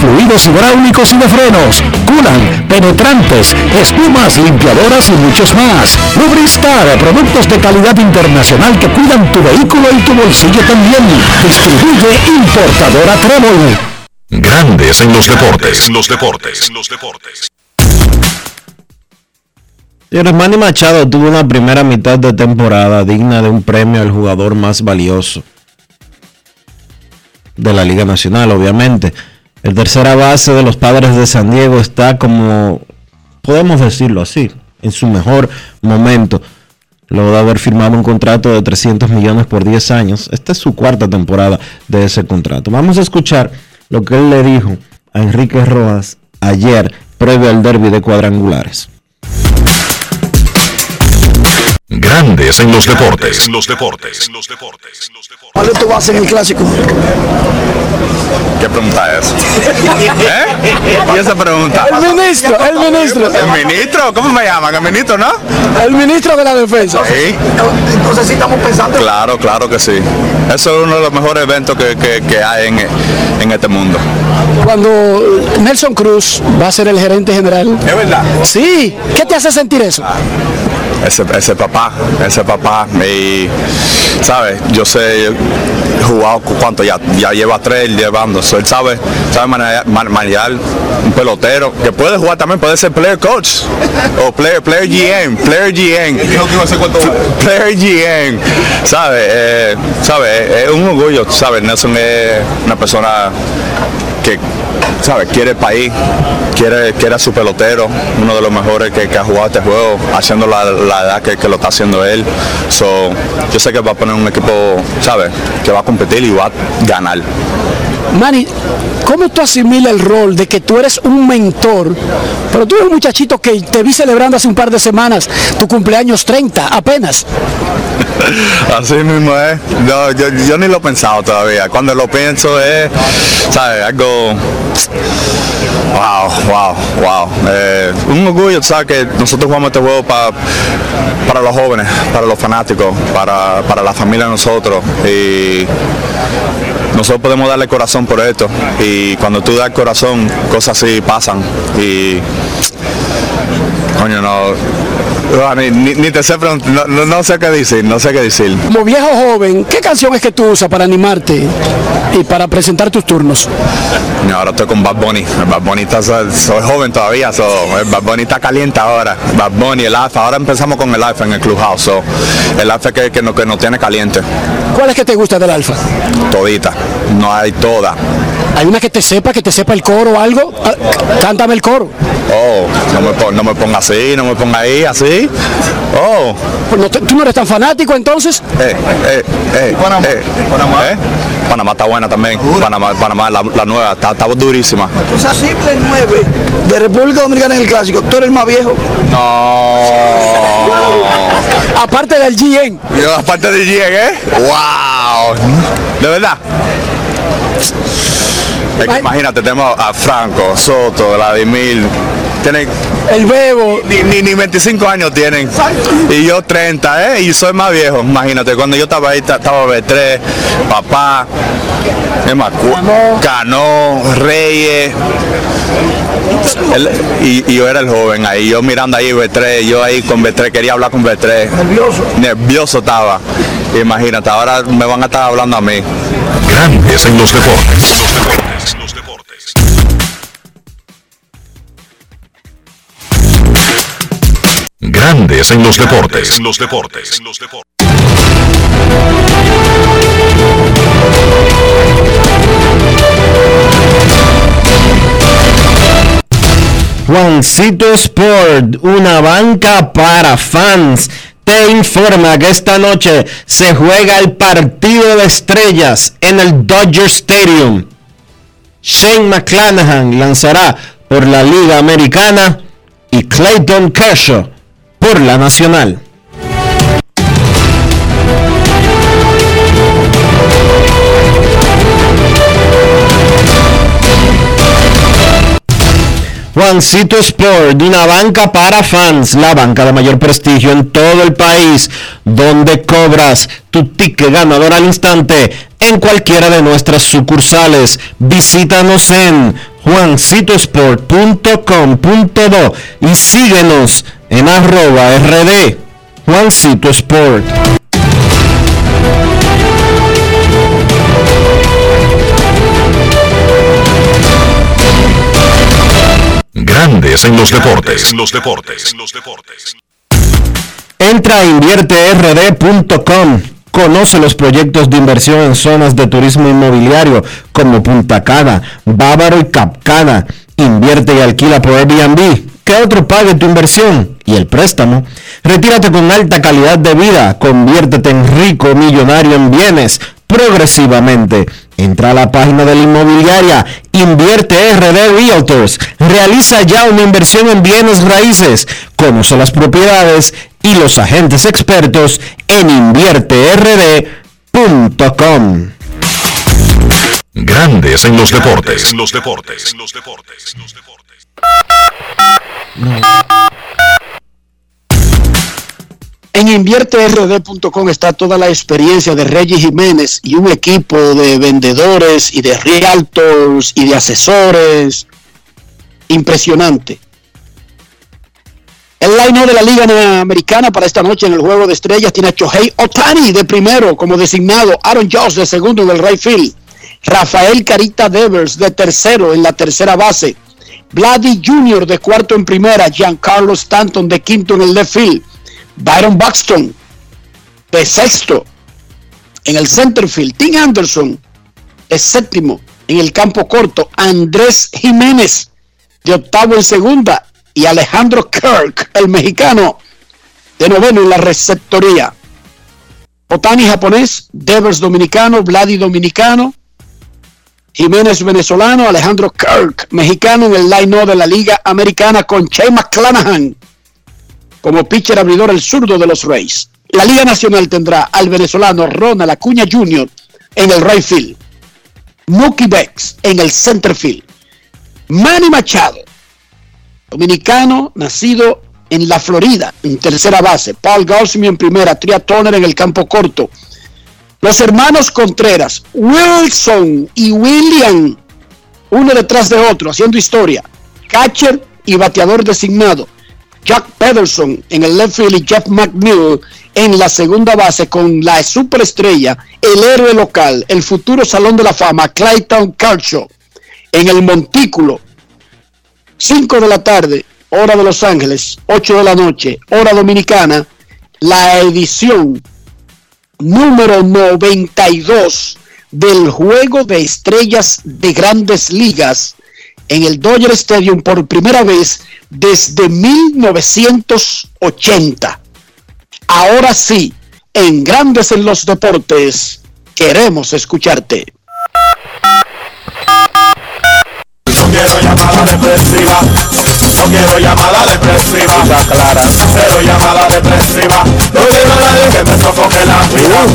fluidos hidráulicos y de frenos, culan, penetrantes, espumas, limpiadoras y muchos más. Lubristar, productos de calidad internacional que cuidan tu vehículo y tu bolsillo también. Distribuye importadora Trébol. Grandes en los deportes. En los deportes. En los deportes. Señores, Manny Machado tuvo una primera mitad de temporada digna de un premio al jugador más valioso de la Liga Nacional, obviamente. El tercera base de los padres de San Diego está como, podemos decirlo así, en su mejor momento. Luego de haber firmado un contrato de 300 millones por 10 años. Esta es su cuarta temporada de ese contrato. Vamos a escuchar lo que él le dijo a Enrique Rojas ayer, previo al derby de cuadrangulares. Grandes en los deportes. En los deportes. ¿Cuál es tu base en el clásico? ¿Qué pregunta es? ¿Eh? ¿Y esa pregunta? El ministro, el ministro. ¿El ministro? ¿Cómo me llaman? ¿El ministro, no? El ministro de la defensa. Sí. Entonces sí estamos Claro, claro que sí. Eso es uno de los mejores eventos que, que- que hay en, en este mundo. Cuando Nelson Cruz va a ser el gerente general. ¿Es verdad? Sí, ¿qué te hace sentir eso? Ese, ese papá, ese papá. Y, ¿sabes? Yo sé, jugado cu- cuánto ya, ya lleva tres llevando. Él sabe, sabe manejar, man- manejar un pelotero que puede jugar también, puede ser player coach o player, player GM, player GM. [laughs] Player GM, ¿sabes? Eh, ¿sabes? Es un orgullo, ¿sabes? Nelson es una persona que ¿sabes? quiere el país, quiere, quiere a su pelotero, uno de los mejores que, ha jugado este juego, haciendo la, la edad que, lo está haciendo él. So, yo sé que va a poner un equipo, ¿sabes? Que va a competir y va a ganar. Manny, ¿cómo tú asimilas el rol de que tú eres un mentor, pero tú eres un muchachito que te vi celebrando hace un par de semanas tu cumpleaños 30, apenas? [laughs] Así mismo es. Yo, yo ni lo he pensado todavía. Cuando lo pienso es, ¿sabes? Algo. Wow, wow, wow. Eh, un orgullo, ¿sabes? Que nosotros jugamos este juego pa- para los jóvenes, para los fanáticos, para, para la familia de nosotros. Y nosotros podemos darle corazón por esto. Y cuando tú das corazón, cosas así pasan. Y. Coño, no. ah, Ni, ni- te sé no- no sé qué decir, no sé qué decir. Como viejo joven, ¿qué canción es que tú usas para animarte para presentar tus turnos? Ahora estoy con Bad Bunny. Bad Bunny está, soy joven todavía, so, el Bad Bunny está caliente ahora. Bad Bunny, el Alfa. Ahora empezamos con el Alfa en el Clubhouse. so, el Alfa que, que, nos, que nos tiene caliente. ¿Cuál es que te gusta del alfa? Todita. No hay toda. ¿Hay una que te sepa, que te sepa el coro o algo? Ah, Cántame el coro. Oh, no me, pon- no me ponga así, no me ponga ahí, así. Oh. Pues no ¿Tú no eres tan fanático entonces? Eh, eh, eh, Panamá. Panamá. Panamá está buena también. Panamá, Panamá la, la nueva, está, está durísima. O sea, simple 9 de República Dominicana en el Clásico. ¿Tú eres el más viejo? No. Aparte del GN. Yo, aparte de GN, ¿eh? ¡Wow! ¿De verdad? Es que imagínate, tenemos a Franco, Soto, Vladimir, tienen... El Bebo. Ni, ni, ni 25 años tienen. Y yo 30, ¿eh? Y soy más viejo, imagínate. Cuando yo estaba ahí, ta- estaba B3, papá, Cano, Reyes. El- y, y yo era el joven ahí, yo mirando ahí B3, yo ahí con B3, quería hablar con B3. Nervioso. Nervioso estaba. Imagínate, ahora me van a estar hablando a mí. Grandes en los deportes. Los deportes. Grandes en los deportes. Los deportes. Los deportes. Juancito Sport, una banca para fans, te informa que esta noche se juega el partido de estrellas en el Dodger Stadium. Shane McClanahan lanzará por la Liga Americana y Clayton Kershaw por la Nacional. Juancito Sport, una banca para fans, la banca de mayor prestigio en todo el país, donde cobras tu ticket ganador al instante en cualquiera de nuestras sucursales. Visítanos en juancitosport.com.do y síguenos en arroba rd Juancito Sport. Grandes en los deportes. Los deportes. Los deportes. Entra a invierterd.com. Conoce los proyectos de inversión en zonas de turismo inmobiliario como Punta Cana, Bávaro y Capcana. Invierte y alquila por Airbnb. Que otro pague tu inversión y el préstamo. Retírate con alta calidad de vida. Conviértete en rico millonario en bienes progresivamente. Entra a la página de la inmobiliaria Invierte RD Realtors. Realiza ya una inversión en bienes raíces. Conoce las propiedades y los agentes expertos en invierterd.com. Grandes en los deportes. Los deportes. Los deportes. En invierterd.com está toda la experiencia de Reggie Jiménez y un equipo de vendedores y de realtors y de asesores impresionante. El line de la Liga Americana para esta noche en el Juego de Estrellas tiene a Chohei Otani de primero como designado, Aaron Josh de segundo en el right field, Rafael Carita Devers de tercero en la tercera base, Vladdy Jr. de cuarto en primera, Giancarlo Stanton de quinto en el left field, Byron Buxton de sexto en el center field, Tim Anderson de séptimo en el campo corto, Andrés Jiménez de octavo en segunda. Y Alejandro Kirk, el mexicano, de noveno en la receptoría. Otani japonés, Devers dominicano, Vladi dominicano, Jiménez venezolano, Alejandro Kirk, mexicano en el line de la Liga Americana con Che McClanahan como pitcher abridor el zurdo de los Rays. La Liga Nacional tendrá al venezolano Ronald Acuña Jr. en el right field, Mookie Becks en el center field, Manny Machado, dominicano, nacido en la Florida, en tercera base, Paul Goldschmidt en primera, Tria Turner en el campo corto, los hermanos Contreras, Wilson y William, uno detrás de otro, haciendo historia. Catcher y bateador designado. Jack Pederson en el left field y Jeff McNeil en la segunda base con la superestrella, el héroe local, el futuro Salón de la Fama, Clayton Kershaw en el montículo. 5 de la tarde, hora de Los Ángeles, 8 de la noche, hora dominicana, la edición número 92 del Juego de Estrellas de Grandes Ligas en el Dodger Stadium por primera vez desde 1980. Ahora sí, en Grandes en los Deportes, queremos escucharte. No quiero llamada depresiva. No quiero llamada depresiva. clara. Cero llamada depresiva. No quiero nadie que me sofoque la vida.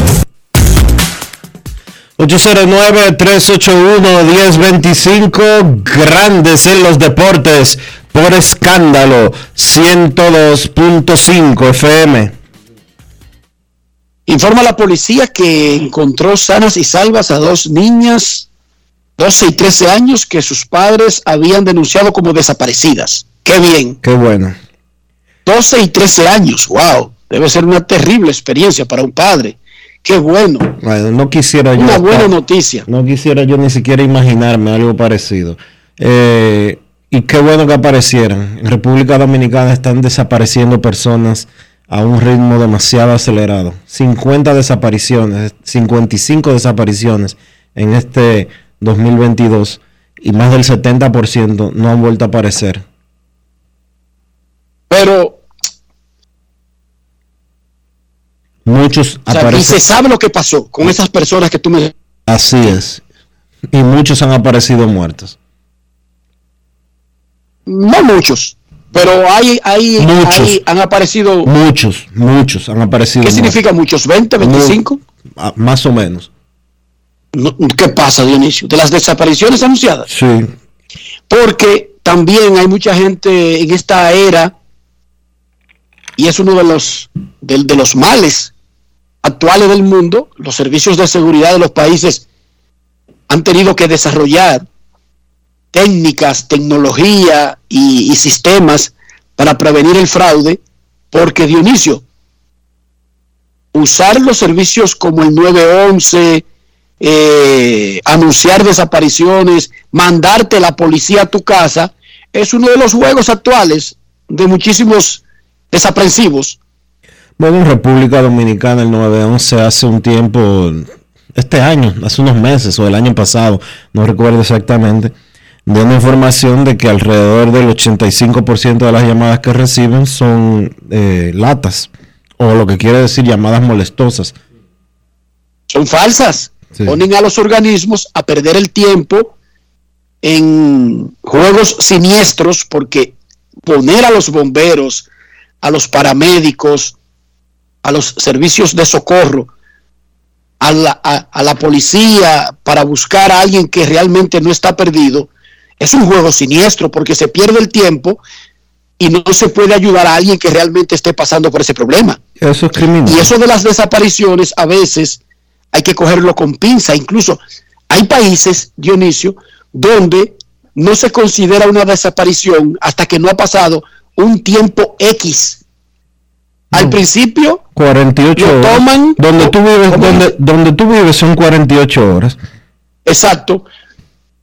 809-381-1025, grandes en los deportes, por escándalo, 102.5 FM. Informa la policía que encontró sanas y salvas a dos niñas, 12 y 13 años, que sus padres habían denunciado como desaparecidas. Qué bien. Qué bueno. 12 y 13 años, wow. Debe ser una terrible experiencia para un padre. Qué bueno. Bueno, no quisiera yo. Una buena noticia. No quisiera yo ni siquiera imaginarme algo parecido. Eh, y qué bueno que aparecieran. En República Dominicana están desapareciendo personas a un ritmo demasiado acelerado. 50 desapariciones, 55 desapariciones en este 2022 y más del 70% no han vuelto a aparecer. Pero, Muchos o sea, y aparecen. se sabe lo que pasó con esas personas que tú me... Así es. Y muchos han aparecido muertos. No muchos, pero hay, hay, Muchos. hay- han aparecido... Muchos, muchos han aparecido ¿Qué muertos. significa muchos? ¿20, 25? Ah, Más o menos. No, ¿Qué pasa, Dionisio? De las desapariciones anunciadas. Sí. Porque también hay mucha gente en esta era, y es uno de los, de, de los males actuales del mundo, los servicios de seguridad de los países han tenido que desarrollar técnicas, tecnología y, sistemas para prevenir el fraude, porque Dionisio, usar los servicios como el 911, eh, anunciar desapariciones, mandarte la policía a tu casa, es uno de los juegos actuales de muchísimos desaprensivos. Bueno, en República Dominicana el 911 hace un tiempo, este año, hace unos meses o el año pasado, no recuerdo exactamente, dio una información de que alrededor del 85% de las llamadas que reciben son eh, latas, o lo que quiere decir llamadas molestosas. Son falsas. Sí. Ponen a los organismos a perder el tiempo en juegos siniestros porque poner a los bomberos, a los paramédicos, a los servicios de socorro, a la, a- a la policía para buscar a alguien que realmente no está perdido, es un juego siniestro porque se pierde el tiempo y no se puede ayudar a alguien que realmente esté pasando por ese problema. Eso es criminal. Y eso de las desapariciones a veces hay que cogerlo con pinza. Incluso hay países, Dionisio, donde no se considera una desaparición hasta que no ha pasado un tiempo X. Al principio 48 lo horas. toman Donde tú vives, donde, donde tú vives son 48 horas. Exacto.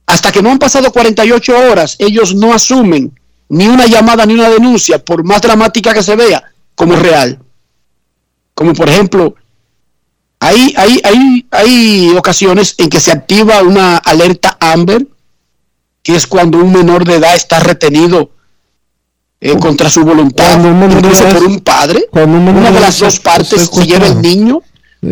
Hasta que no han pasado 48 horas, ellos no asumen ni una llamada ni una denuncia, por más dramática que se vea, como real. Como por ejemplo, hay, hay, hay, hay ocasiones en que se activa una alerta Amber, que es cuando un menor de edad está retenido eh, contra su voluntad, incluso por un padre. Una de las dos partes se lleva el niño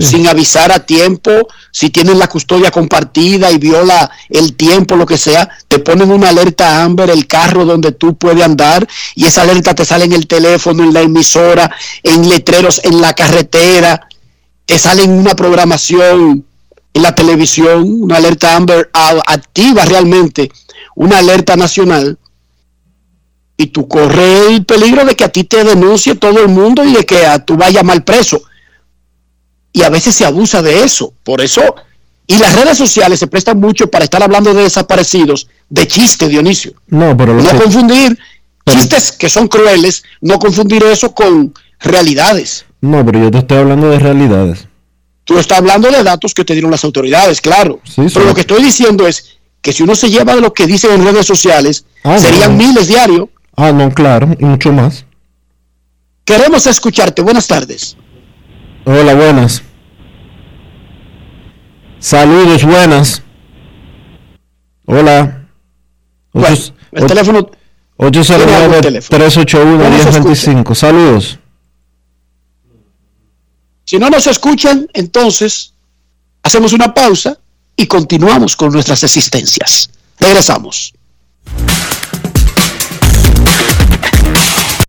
sin avisar a tiempo, si tienen la custodia compartida y viola el tiempo, lo que sea, te ponen una alerta Amber, el carro donde tú puedes andar, y esa alerta te sale en el teléfono, en la emisora, en letreros, en la carretera, te sale en una programación en la televisión, una alerta Amber activa realmente, una alerta nacional, y tú corres el peligro de que a ti te denuncie todo el mundo y de que a, tú vayas mal preso y a veces se abusa de eso. Por eso, y las redes sociales se prestan mucho para estar hablando de desaparecidos, de chiste, Dionisio. No, pero lo No que- confundir chistes que son crueles, no confundir eso con realidades. No, pero yo te estoy hablando de realidades. Tú estás hablando de datos que te dieron las autoridades, claro. Sí, Pero lo que estoy diciendo es que si uno se lleva de lo que dicen en redes sociales, Ah, serían no. miles diarios. Ah, no, claro, y mucho más. Queremos escucharte. Buenas tardes. Hola, buenas. Saludos, buenas. Hola. Bueno, Ocho- el teléfono... Tiene algún teléfono. 809-381-1025. Saludos. Si no nos escuchan, entonces hacemos una pausa y continuamos con nuestras existencias. Regresamos.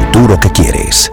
Futuro que quieres.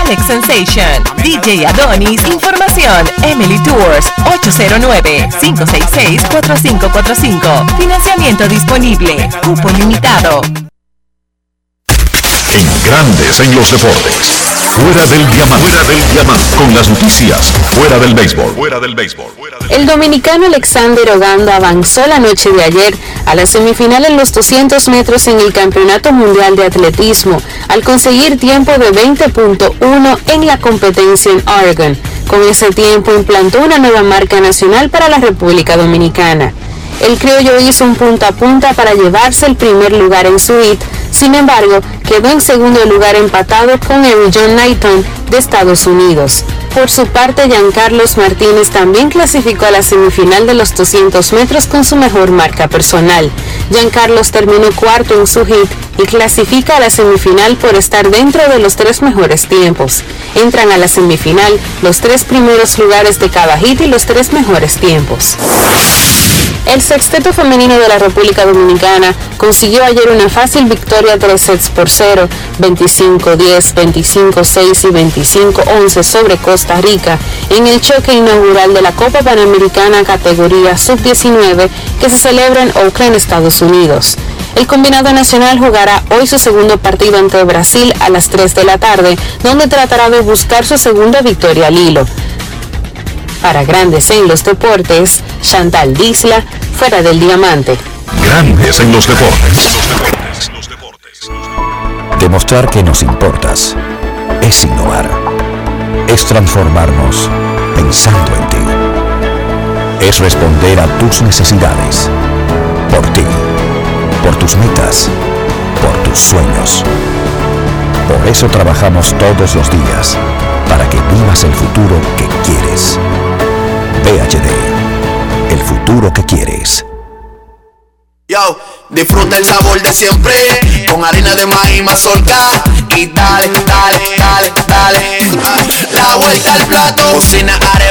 Sensation, DJ Adonis, Información, Emily Tours, 809-566-4545. Financiamiento disponible, cupo limitado. En Grandes en los deportes. Fuera del diamante. Fuera del diamante. Con las noticias. Fuera del béisbol. Fuera del béisbol. El dominicano Alexander Ogando avanzó la noche de ayer a la semifinal en los 200 metros en el Campeonato Mundial de Atletismo al conseguir tiempo de 20.1 en la competencia en Oregon. Con ese tiempo implantó una nueva marca nacional para la República Dominicana. El criollo hizo un punta a punta para llevarse el primer lugar en su hit Sin embargo, quedó en segundo lugar empatado con Eric John Knighton de Estados Unidos. Por su parte, Giancarlos Martínez también clasificó a la semifinal de los 200 metros con su mejor marca personal. Giancarlos terminó cuarto en su hit y clasifica a la semifinal por estar dentro de los tres mejores tiempos. Entran a la semifinal los tres primeros lugares de cada hit y los tres mejores tiempos. El sexteto femenino de la República Dominicana consiguió ayer una fácil victoria 3 sets por 0, 25-10, 25-6 y 25-11 sobre Costa Rica en el choque inaugural de la Copa Panamericana categoría Sub-19 que se celebra en Oakland, Estados Unidos. El combinado nacional jugará hoy su segundo partido ante Brasil a las 3 de la tarde, donde tratará de buscar su segunda victoria al hilo. Para Grandes en los Deportes, Chantal Disla, fuera del diamante. Grandes en los deportes. Demostrar que nos importas es innovar. Es transformarnos pensando en ti. Es responder a tus necesidades. Por ti. Por tus metas. Por tus sueños. Por eso trabajamos todos los días. Para que vivas el futuro que quieres. PHD. El futuro que quieres. Yo, disfruta el sabor de siempre con harina de maíz mazorca y dale, dale, dale, dale. La vuelta al plato, cocina arepa,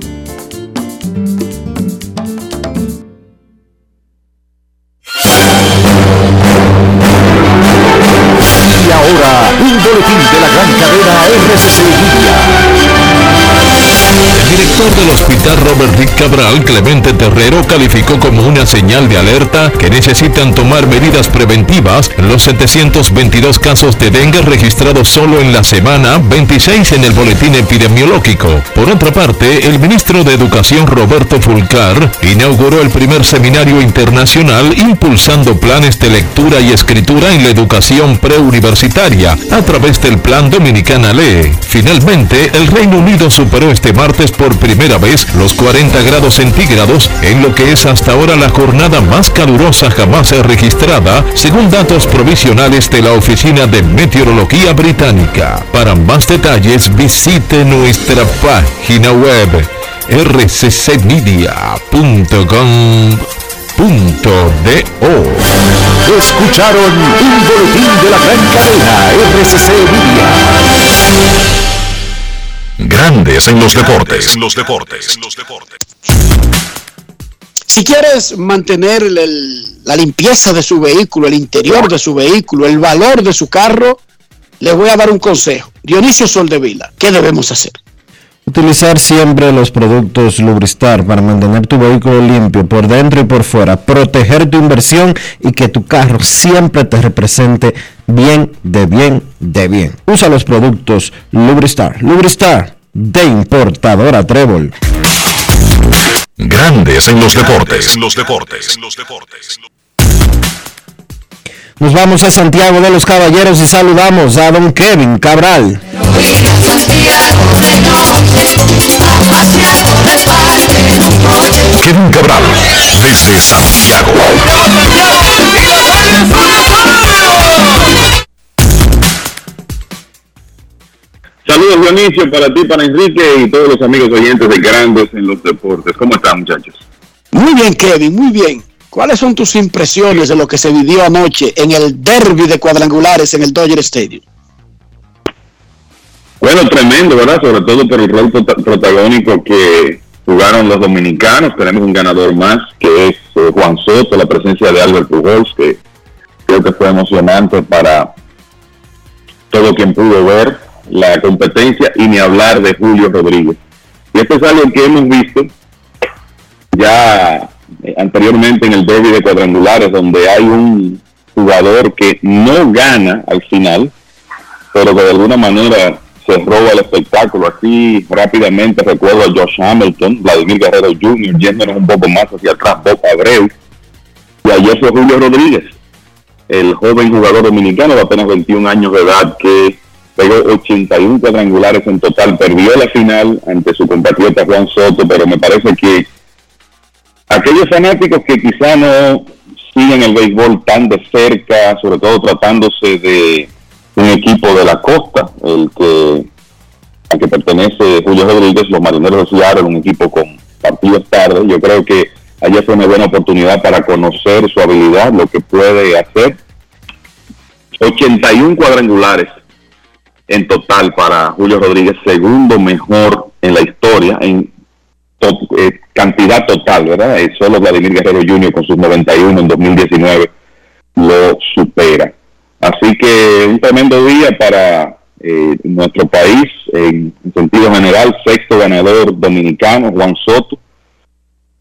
Robert Rick Cabral, Clemente Terrero, calificó como una señal de alerta que necesitan tomar medidas preventivas los 722 casos de dengue registrados solo en la semana, 26 en el boletín epidemiológico. Por otra parte, el ministro de Educación Roberto Fulcar inauguró el primer seminario internacional impulsando planes de lectura y escritura en la educación preuniversitaria a través del Plan Dominicana Lee. Finalmente, el Reino Unido superó este martes por primera vez los 40 grados centígrados en lo que es hasta ahora la jornada más calurosa jamás registrada, según datos provisionales de la Oficina de Meteorología Británica. Para más detalles visite nuestra página web rccmedia.com.do. Escucharon un boletín de la gran cadena RCC Media. Grandes en los deportes. los deportes. Si quieres mantener el- la limpieza de su vehículo, el interior de su vehículo, el valor de su carro, le voy a dar un consejo. Dionisio Soldevila, ¿qué debemos hacer? Utilizar siempre los productos Lubristar para mantener tu vehículo limpio por dentro y por fuera, proteger tu inversión y que tu carro siempre te represente bien, de bien, de bien. Usa los productos Lubristar. Lubristar de importadora Trébol. Grandes en los deportes. los deportes. Nos vamos a Santiago de los Caballeros y saludamos a don Kevin Cabral. Kevin Cabral, desde Santiago. Saludos Dionisio para ti, para Enrique y todos los amigos oyentes de Grandes en los Deportes. ¿Cómo están muchachos? Muy bien, Kevin, muy bien. ¿Cuáles son tus impresiones de lo que se vivió anoche en el derby de cuadrangulares en el Dodger Stadium? Tremendo, ¿verdad? Sobre todo por el rol prota- protagónico que jugaron los dominicanos. Tenemos un ganador más, que es eh, Juan Soto, la presencia de Albert Pujols, que creo que fue emocionante para todo quien pudo ver la competencia y ni hablar de Julio Rodríguez. Y esto es algo que hemos visto ya eh, anteriormente en el derby de cuadrangulares, donde hay un jugador que no gana al final, pero que de alguna manera se roba el espectáculo. Así rápidamente recuerdo a Josh Hamilton, Vladimir Guerrero Jr., yéndonos un poco más hacia atrás, Boca Abreu, y ayer fue Julio Rodríguez, el joven jugador dominicano de apenas 21 años de edad que pegó 81 cuadrangulares en total, perdió la final ante su compatriota Juan Soto, pero me parece que aquellos fanáticos que quizá no siguen el béisbol tan de cerca, sobre todo tratándose de un equipo de la costa, el que al que pertenece Julio Rodríguez, los Marineros de Seattle, un equipo con partidos tarde. Yo creo que ayer fue una buena oportunidad para conocer su habilidad, lo que puede hacer. 81 cuadrangulares en total para Julio Rodríguez, segundo mejor en la historia en to- eh, cantidad total, ¿verdad? Eh, solo Vladimir Guerrero Jr. con sus 91 en 2019 lo supera. Así que un tremendo día para eh, nuestro país, en, en sentido general, sexto ganador dominicano, Juan Soto.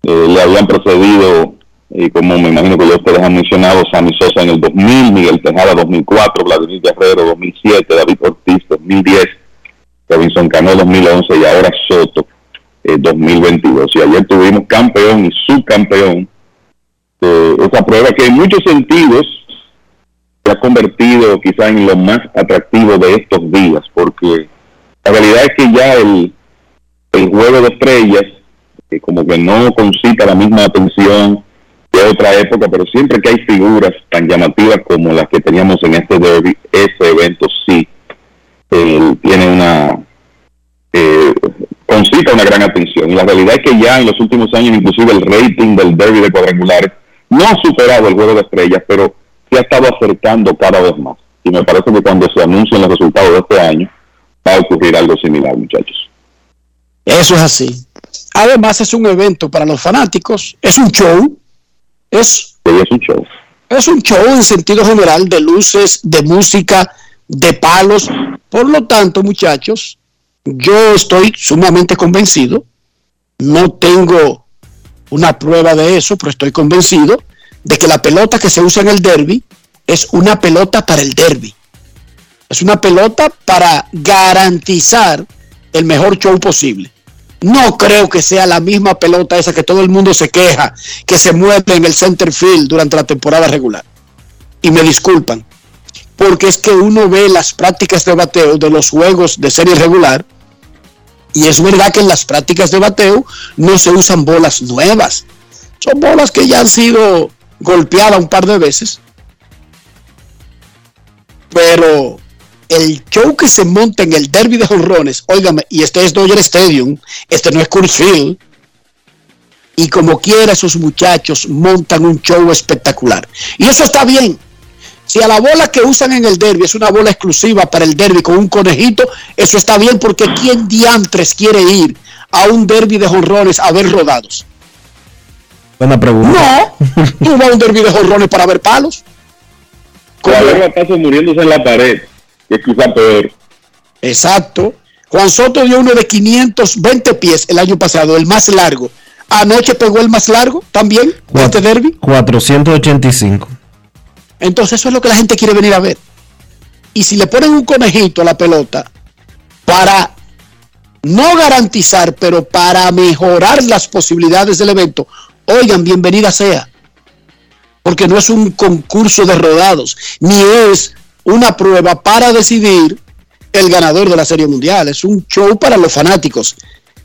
Eh, le habían precedido, eh, como me imagino que ustedes han mencionado, Sammy Sosa en el 2000, Miguel Tejada 2004, Vladimir Guerrero 2007, David Ortiz 2010, Robinson Cano 2011 y ahora Soto eh, 2022. Y ayer tuvimos campeón y subcampeón de esa prueba que en muchos sentidos se ha convertido quizá en lo más atractivo de estos días, porque la realidad es que ya el, el juego de estrellas que como que no concita la misma atención de otra época, pero siempre que hay figuras tan llamativas como las que teníamos en este derby, ese evento sí eh, tiene una eh, concita una gran atención. Y la realidad es que ya en los últimos años, inclusive el rating del derby de cuadrangulares no ha superado el juego de estrellas, pero se ha estado acercando cada vez más. Y me parece que cuando se anuncien los resultados de este año, va a ocurrir algo similar, muchachos. Eso es así. Además es un evento para los fanáticos, es un show, es, es un show. es un show en sentido general de luces, de música, de palos. Por lo tanto, muchachos, yo estoy sumamente convencido, no tengo una prueba de eso, pero estoy convencido de que la pelota que se usa en el derby es una pelota para el derby. Es una pelota para garantizar el mejor show posible. No creo que sea la misma pelota esa que todo el mundo se queja, que se mueve en el center field durante la temporada regular. Y me disculpan, porque es que uno ve las prácticas de bateo de los juegos de serie regular, y es verdad que en las prácticas de bateo no se usan bolas nuevas. Son bolas que ya han sido golpeadas un par de veces. Pero el show que se monta en el derby de jonrones, óigame, y este es Dodger Stadium, este no es Coors Field, y como quiera esos muchachos montan un show espectacular. Y eso está bien. Si a la bola que usan en el derby es una bola exclusiva para el derby con un conejito, eso está bien porque ¿quién diantres quiere ir a un derby de jonrones a ver rodados? Buena pregunta. No, [laughs] tú vas a un derby de jonrones para ver palos. Para ver batazos muriéndose en la pared, que es quizá peor. Exacto. Juan Soto dio uno de 520 pies el año pasado, el más largo. Anoche pegó el más largo también, de este derby. 485. Entonces eso es lo que la gente quiere venir a ver. Y si le ponen un conejito a la pelota para no garantizar, pero para mejorar las posibilidades del evento, oigan, bienvenida sea. Porque no es un concurso de rodados, ni es una prueba para decidir el ganador de la Serie Mundial. Es un show para los fanáticos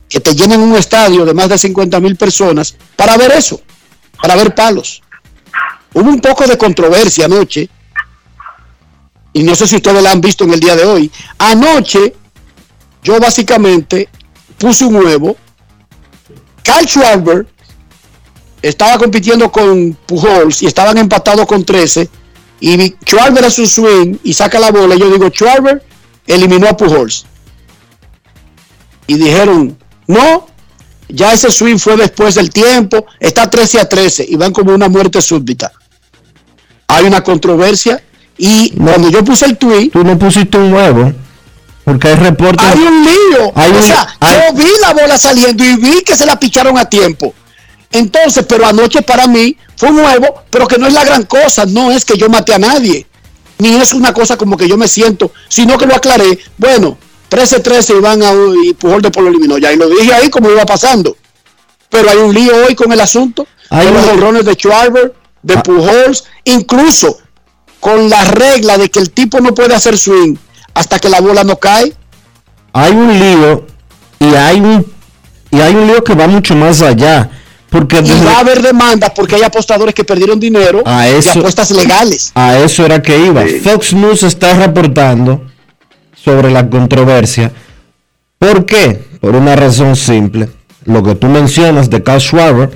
que te llenan un estadio de más de 50 mil personas para ver eso, para ver palos. Hubo un poco de controversia anoche, y no sé si ustedes la han visto en el día de hoy. Anoche, yo básicamente puse un huevo. Kyle Schwarber estaba compitiendo con Pujols y estaban empatados con 13. Y Schwarber hace un swing y saca la bola. Y yo digo, Schwarber eliminó a Pujols. y dijeron, no, ya ese swing fue después del tiempo, está 13 a 13 y van como una muerte súbita. Hay una controversia y cuando yo puse el tweet, Tú no pusiste un huevo. Porque hay reportes. hay un lío. Hay o un- sea, hay- yo vi la bola saliendo y vi que se la picharon a tiempo. Entonces, pero anoche para mí fue un huevo, pero que no es la gran cosa, no es que yo mate a nadie, ni es una cosa como que yo me siento, sino que lo aclaré. Bueno, 13-13 y van a y Pujol de Polo eliminó ya, y lo dije ahí como iba pasando. Pero hay un lío hoy con el asunto Hay los honrones de Schwarber, de Pujols, incluso con la regla de que el tipo no puede hacer swing hasta que la bola no cae. hay un lío y hay un y hay un lío que va mucho más allá porque Y va a haber demanda porque hay apostadores que perdieron dinero A de eso- apuestas legales. a eso era que iba Fox News está reportando sobre la controversia ¿por qué? por una razón simple lo que tú mencionas de Carl Schwarber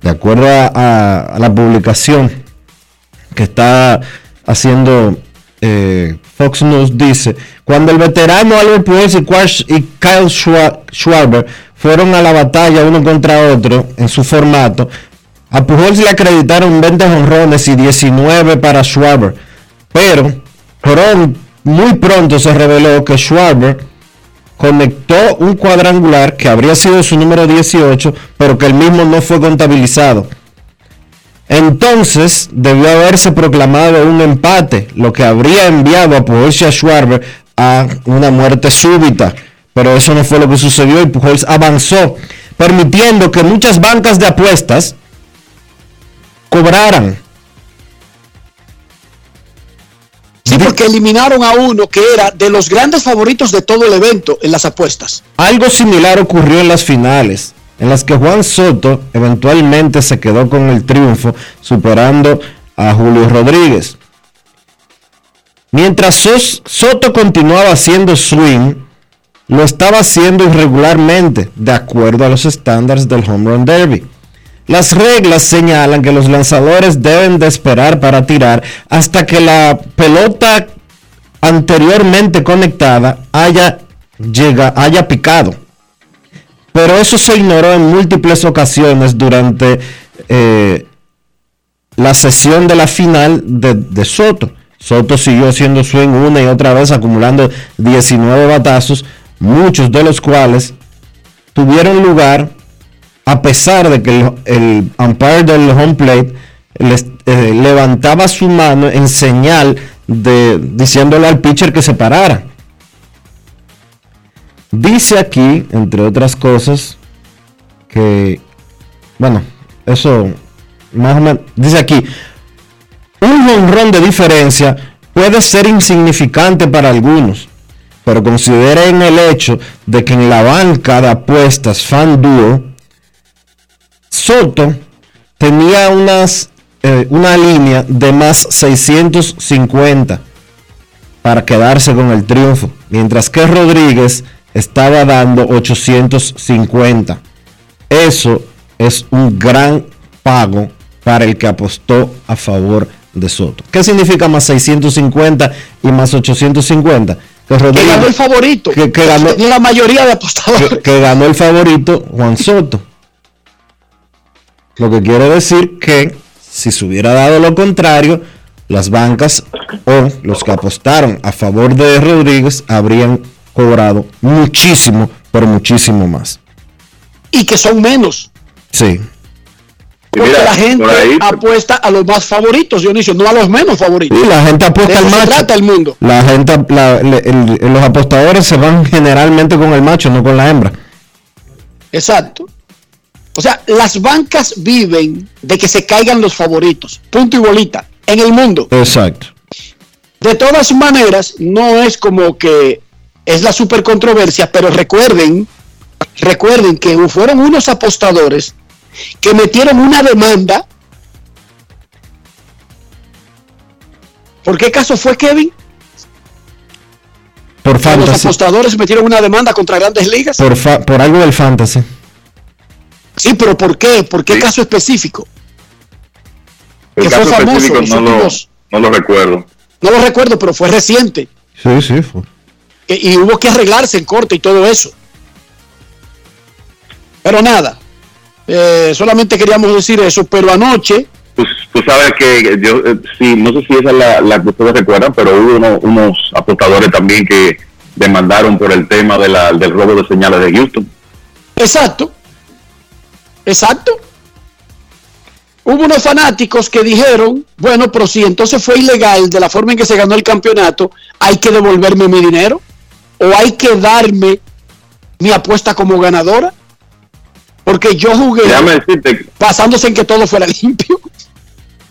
de acuerdo a, a- a la publicación que está haciendo eh, Fox News dice, cuando el veterano Albert Pujols y, Kyle Schwa- Schwarber fueron a la batalla uno contra otro en su formato, a Pujols le acreditaron 20 honrones y 19 para Schwarber, pero muy pronto se reveló que Schwarber conectó un cuadrangular que habría sido su número 18, pero que el mismo no fue contabilizado. Entonces debió haberse proclamado un empate, lo que habría enviado a Pujols y a Schwarber a una muerte súbita. Pero eso no fue lo que sucedió y Pujols avanzó, permitiendo que muchas bancas de apuestas cobraran. Sí, porque eliminaron a uno que era de los grandes favoritos de todo el evento en las apuestas. Algo similar ocurrió en las finales, en las que Juan Soto eventualmente se quedó con el triunfo, superando a Julio Rodríguez. Mientras Soto continuaba haciendo swing, lo estaba haciendo irregularmente, de acuerdo a los estándares del Home Run Derby. Las reglas señalan que los lanzadores deben de esperar para tirar hasta que la pelota anteriormente conectada haya, llega, haya picado. Pero eso se ignoró en múltiples ocasiones durante eh, la sesión de la final de, Soto. Soto siguió haciendo swing una y otra vez, acumulando 19 batazos, muchos de los cuales tuvieron lugar a pesar de que el, el umpire del home plate les, eh, levantaba su mano en señal de diciéndole al pitcher que se parara. Dice aquí, entre otras cosas, que, bueno, eso más o menos, dice aquí, un jonrón de diferencia puede ser insignificante para algunos, pero consideren el hecho de que en la banca de apuestas FanDuel, Soto tenía unas, eh, una línea de más 650 para quedarse con el triunfo, mientras que Rodríguez estaba dando 850. Eso es un gran pago para el que apostó a favor de Soto. ¿Qué significa más 650 y más 850? Que, Que ganó el favorito. que- que ganó- la mayoría de apostadores. que, que ganó el favorito Juan Soto. Lo que quiere decir que si se hubiera dado lo contrario, las bancas o los que apostaron a favor de Rodríguez habrían cobrado muchísimo, pero muchísimo más. Y que son menos. Sí. Porque mira, la gente por ahí- apuesta a los más favoritos, Dionisio, no a los menos favoritos. Y la gente apuesta al se macho. trata el mundo. La gente, la- el- los apostadores se van generalmente con el macho, no con la hembra. Exacto. O sea, las bancas viven de que se caigan los favoritos. Punto y bolita. En el mundo. Exacto. De todas maneras, no es como que es la super controversia, pero recuerden, recuerden que fueron unos apostadores que metieron una demanda. ¿Por qué caso fue Kevin? Por Que los fantasy. apostadores metieron una demanda contra grandes ligas. Por, fa- por algo del fantasy. Sí, pero ¿por qué? ¿Por qué caso específico? El que fue famoso específico en los no lo, no lo recuerdo. No lo recuerdo, pero fue reciente. Sí, sí. fue. Y hubo que arreglarse en corte y todo eso. Pero nada, eh, solamente queríamos decir eso, pero anoche... Pues, tú sabes que yo, eh, sí, no sé si esa es la, la que ustedes recuerdan, pero hubo uno- unos apostadores también que demandaron por el tema de la, del robo de señales de Houston. Exacto, exacto. Hubo unos fanáticos que dijeron, bueno, pero si entonces fue ilegal de la forma en que se ganó el campeonato, hay que devolverme mi dinero o hay que darme mi apuesta como ganadora. Porque yo jugué Déjame decirte, basándose en que todo fuera [laughs] limpio.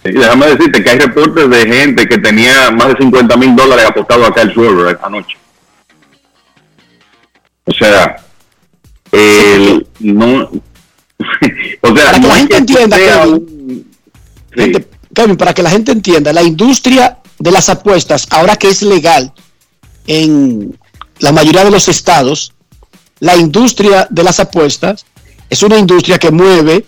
Déjame decirte que hay reportes de gente que tenía más de 50 mil dólares apostados acá el suelo anoche. O sea, el, no, [laughs] o sea, Para que no la gente entienda, Gente, Kevin, para que la gente entienda, la industria de las apuestas, ahora que es legal en la mayoría de los estados, la industria de las apuestas es una industria que mueve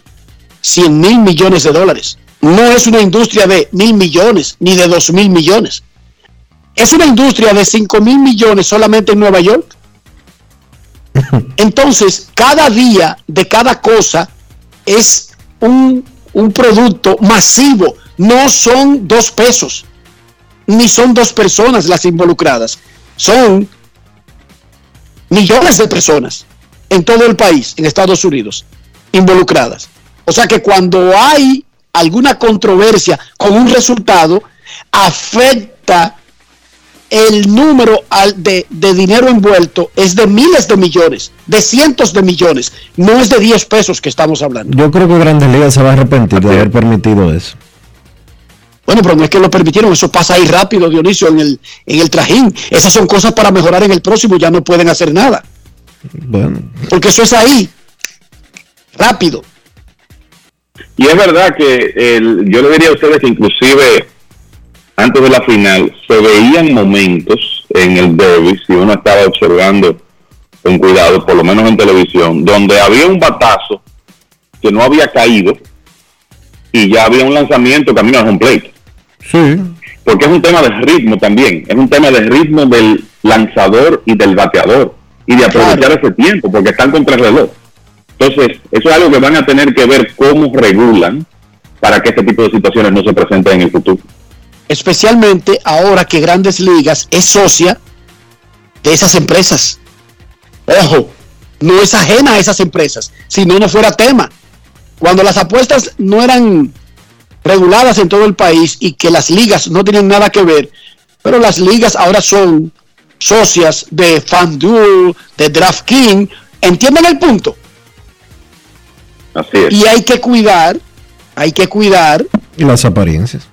100 mil millones de dólares. No es una industria de mil millones ni de dos mil millones. Es una industria de 5 mil millones solamente en Nueva York. [laughs] Entonces, cada día de cada cosa es un, un producto masivo. No son dos pesos, ni son dos personas las involucradas. Son millones de personas en todo el país, en Estados Unidos, involucradas. O sea que cuando hay alguna controversia con un resultado, afecta el número al- de, de dinero envuelto es de miles de millones, de cientos de millones, no es de 10 pesos que estamos hablando. Yo creo que Grandes Ligas se va a arrepentir de haber permitido eso. Bueno, pero no es que lo permitieron, eso pasa ahí rápido, Dionisio, en el, en el trajín. Esas son cosas para mejorar en el próximo, ya no pueden hacer nada, Bueno, porque eso es ahí, rápido. Y es verdad que el- yo le diría a ustedes que inclusive antes de la final se veían momentos en el derby, si uno estaba observando con cuidado, por lo menos en televisión, donde había un batazo que no había caído y ya había un lanzamiento camino al home plate. Sí. Porque es un tema de ritmo también, es un tema de ritmo del lanzador y del bateador y de aprovechar ese tiempo porque están contra el reloj. Entonces, eso es algo que van a tener que ver cómo regulan para que este tipo de situaciones no se presenten en el futuro. especialmente ahora que Grandes Ligas es socia de esas empresas. Ojo, no es ajena a esas empresas, si no, no fuera tema. Cuando las apuestas no eran reguladas en todo el país y que las ligas no tienen nada que ver, pero las ligas ahora son socias de FanDuel, de DraftKings, ¿entienden el punto? Así es. Y hay que cuidar, hay que cuidar y las apariencias.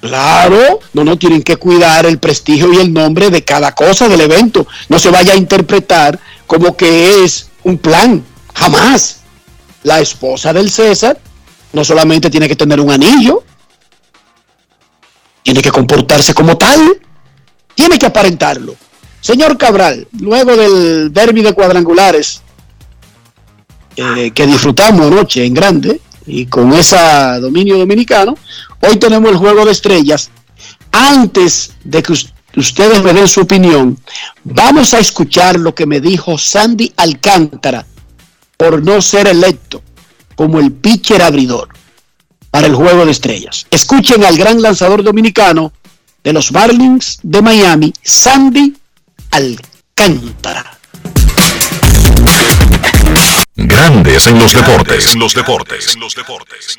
Claro, no, no, tienen que cuidar el prestigio y el nombre de cada cosa del evento. No se vaya a interpretar como que es un plan. Jamás. La esposa del César no solamente tiene que tener un anillo, tiene que comportarse como tal, tiene que aparentarlo. Señor Cabral, luego del derby de cuadrangulares eh, que disfrutamos anoche en grande y con ese dominio dominicano, hoy tenemos el juego de estrellas. Antes de que us- ustedes me den su opinión, vamos a escuchar lo que me dijo Sandy Alcántara por no ser electo como el pitcher abridor para el juego de estrellas. Escuchen al gran lanzador dominicano de los Marlins de Miami, Sandy Alcántara. Grandes en los deportes. En los deportes. En los deportes.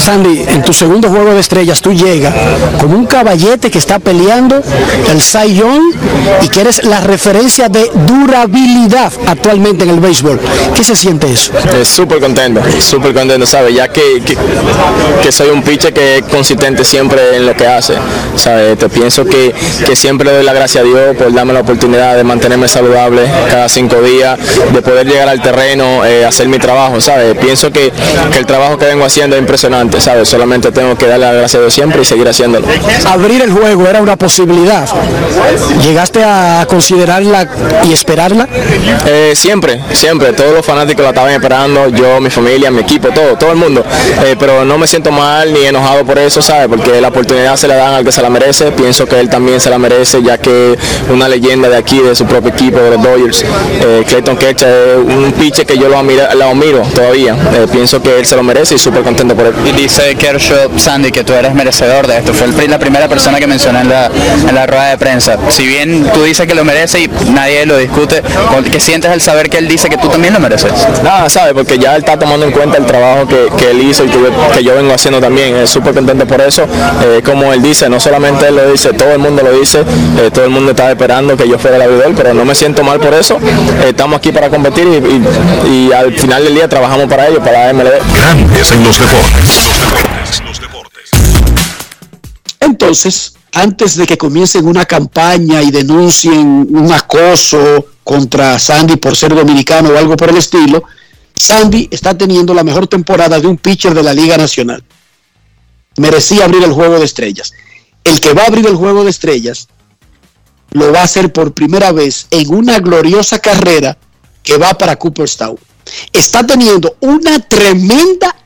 Sandy, en tu segundo juego de estrellas tú llegas como un caballete que está peleando el Cy y que eres la referencia de durabilidad actualmente en el béisbol. ¿Qué se siente eso? Eh, súper contento, súper contento, ¿sabes? Ya que, que, que soy un pitcher que es consistente siempre en lo que hace, ¿sabes? Te pienso que, que siempre le doy la gracia a Dios por darme la oportunidad de mantenerme saludable cada cinco días, de poder llegar al terreno, eh, hacer mi trabajo, ¿sabes? Pienso que, que el trabajo que vengo haciendo es impresionante ¿sabes? Solamente tengo que darle las gracias a Dios siempre y seguir haciéndolo. Abrir el juego era una posibilidad. ¿Llegaste a considerarla y esperarla? Eh, siempre, siempre. Todos los fanáticos la estaban esperando, yo, mi familia, mi equipo, todo, todo el mundo. Eh, pero no me siento mal ni enojado por eso, ¿sabes? Porque la oportunidad se la dan al que se la merece. Pienso que él también se la merece, ya que una leyenda de aquí, de su propio equipo, de los Dodgers, eh, Clayton Kershaw es un pitcher que yo lo admiro, lo admiro todavía. Eh, pienso que él se lo merece y súper contento por él. Dice Kershaw, Sandy, que tú eres merecedor de esto. Fue el la primera persona que mencioné en la, en la rueda de prensa. Si bien tú dices que lo merece y nadie lo discute, ¿qué sientes al saber que él dice que tú también lo mereces? Nada, ¿sabes? Porque ya él está tomando en cuenta el trabajo que, que él hizo y que, que yo vengo haciendo también. Es súper contento por eso. Eh, como él dice, no solamente él lo dice, todo el mundo lo dice. eh, todo el mundo estaba esperando que yo fuera el abridor, pero no me siento mal por eso. Eh, estamos aquí para competir y, y- y al final del día trabajamos para ello, para la MLB. Grandes en los deportes. Entonces, antes de que comiencen una campaña y denuncien un acoso contra Sandy por ser dominicano o algo por el estilo, Sandy está teniendo la mejor temporada de un pitcher de la Liga Nacional. Merecía abrir el juego de estrellas. El que va a abrir el juego de estrellas lo va a hacer por primera vez en una gloriosa carrera que va para Cooperstown. Está teniendo una tremenda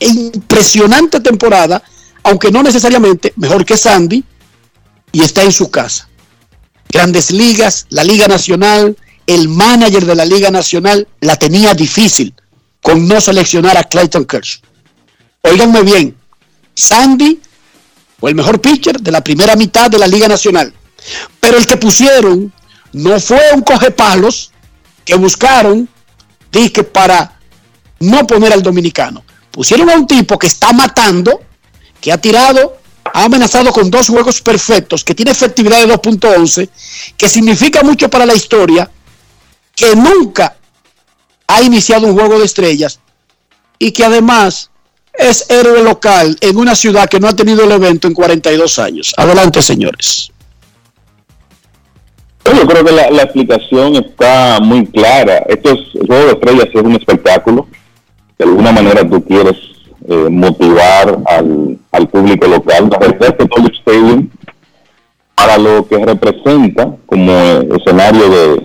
impresionante temporada, aunque no necesariamente mejor que Sandy, y está en su casa. Grandes ligas, la Liga Nacional, el manager de la Liga Nacional la tenía difícil con no seleccionar a Clayton Kershaw. Óiganme bien, Sandy fue el mejor pitcher de la primera mitad de la Liga Nacional. Pero el que pusieron no fue un cogepalos que buscaron dije, para no poner al dominicano. Pusieron a un tipo que está matando, que ha tirado, ha amenazado con dos juegos perfectos, que tiene efectividad de 2.11, que significa mucho para la historia, que nunca ha iniciado un juego de estrellas y que además es héroe local en una ciudad que no ha tenido el evento en 42 años. Adelante, señores. Yo creo que la, explicación está muy clara. Esto es, el juego de estrellas es un espectáculo. De alguna manera tú quieres eh, motivar al, al público local. La verdad es que Dodger Stadium, para lo que representa como eh, escenario de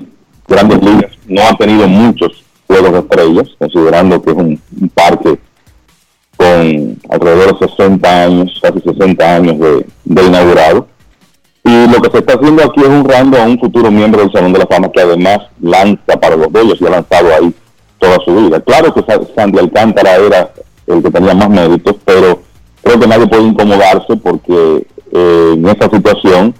grandes ligas, no ha tenido muchos juegos de estrellas, considerando que es un, un parque con alrededor de 60 años, casi 60 años de, inaugurado. Y lo que se está haciendo aquí es honrando a un futuro miembro del Salón de la Fama que además lanza para los Dodgers y ha lanzado ahí toda su vida. Claro que Sa- Sandy Alcántara era el que tenía más méritos, pero creo que nadie puede incomodarse porque eh, en esa situación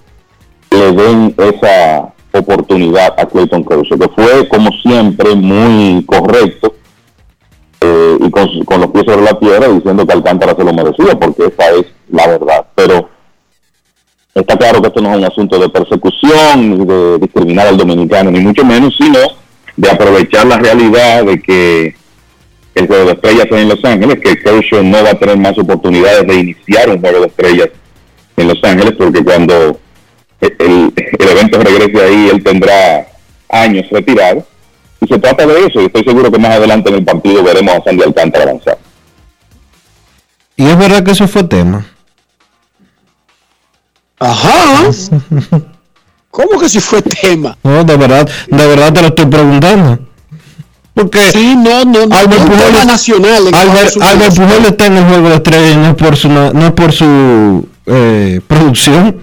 le den esa oportunidad a Clayton Kershaw, que fue como siempre muy correcto eh, y con, con los pies sobre la tierra diciendo que Alcántara se lo merecía, porque esa es la verdad. Pero está claro que esto no es un asunto de persecución, de discriminar al dominicano, ni mucho menos, sino de aprovechar la realidad de que el juego de estrellas es en Los Ángeles, que Kershaw no va a tener más oportunidades de iniciar un juego de estrellas en Los Ángeles, porque cuando el, el- el evento regrese ahí, él tendrá años retirado. Y se trata de eso, y estoy seguro que más adelante en el partido veremos a Sandy Alcántara avanzar. Y es verdad que eso fue tema. Ajá. [laughs] ¿Cómo que si fue tema? No, de verdad, de verdad te lo estoy preguntando. Porque sí, no, no, no, Albert Pujols, nacional Albert, está en el juego de estrellas y no es por su, no es por su eh, producción.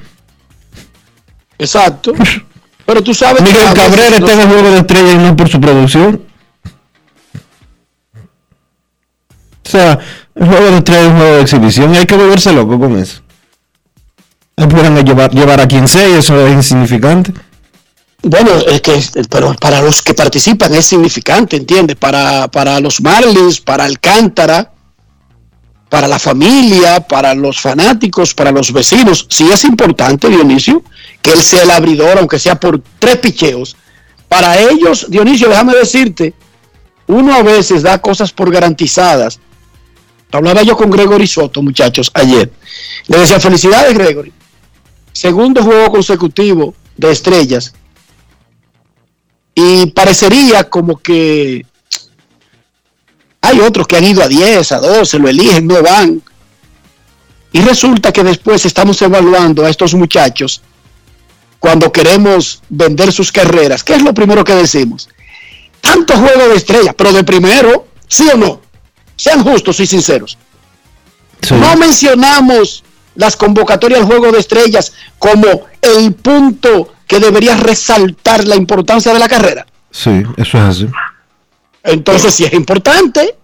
Exacto. Pero tú sabes que Miguel Cabrera está en el juego de estrellas y no es por su producción. O sea, el juego de estrellas es un juego de exhibición y hay que volverse loco con eso. No pueden llevar, llevar a quien sea y eso es insignificante. Bueno, es que, pero para los que participan es significante, ¿entiendes? Para, para los Marlins, para Alcántara, para la familia, para los fanáticos, para los vecinos. Sí es importante, Dionisio, que él sea el abridor, aunque sea por tres picheos. Para ellos, Dionisio, déjame decirte, uno a veces da cosas por garantizadas. Hablaba yo con Gregory Soto, muchachos, ayer. Le decía, felicidades, Gregory. Segundo juego consecutivo de estrellas. Y parecería como que Hay otros que han ido a 10, a 12, lo eligen, no van. Y resulta que después estamos evaluando a estos muchachos cuando queremos vender sus carreras. ¿Qué es lo primero que decimos? Tanto juego de estrellas, pero de primero, ¿sí o no? Sean justos y sinceros. No mencionamos las convocatorias al juego de estrellas como el punto que debería resaltar la importancia de la carrera. Sí, eso es así. Entonces, si es importante,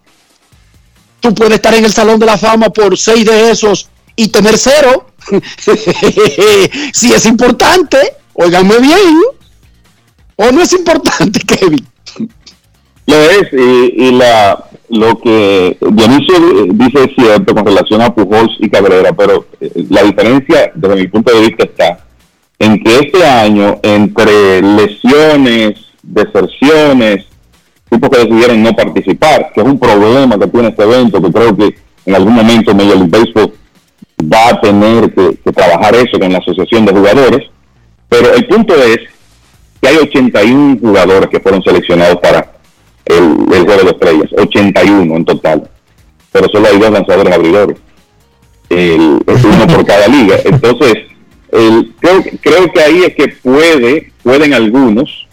tú puedes estar en el Salón de la Fama por seis de esos y tener cero. [laughs] si es importante, óiganme bien. ¿O no es importante, [laughs] Kevin? Lo es, y, y la, lo que Dionisio dice es cierto con relación a Pujols y Cabrera, pero eh, la diferencia desde mi punto de vista está en que este año entre lesiones, deserciones, tipos que decidieron no participar, que es un problema que tiene este evento, que creo que en algún momento Major League Baseball va a tener que trabajar eso con la asociación de jugadores, pero el punto es que hay 81 jugadores que fueron seleccionados para el, el juego de estrellas, 81 en total, pero solo hay dos lanzadores abridores, el, uno por cada liga, [laughs] entonces el, creo, creo que ahí es que puede, pueden algunos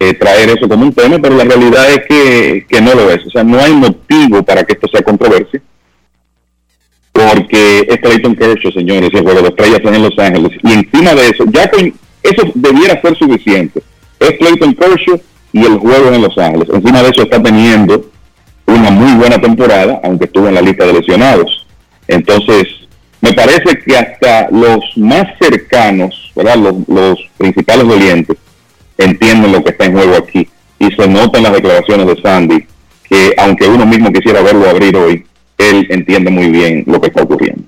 eh, traer eso como un tema, pero la realidad es que, que no lo es, o sea, no hay motivo para que esto sea controversia, porque es Clayton Kershaw, señores, y el juego de estrellas es en Los Ángeles, y encima de eso, ya con eso debiera ser suficiente, es Clayton Kershaw y el juego en Los Ángeles. Encima de eso está teniendo una muy buena temporada, aunque estuvo en la lista de lesionados. Entonces, me parece que hasta los más cercanos, ¿verdad? Los, los principales oyentes entienden lo que está en juego aquí. Y se notan las declaraciones de Sandy, que aunque uno mismo quisiera verlo abrir hoy, él entiende muy bien lo que está ocurriendo.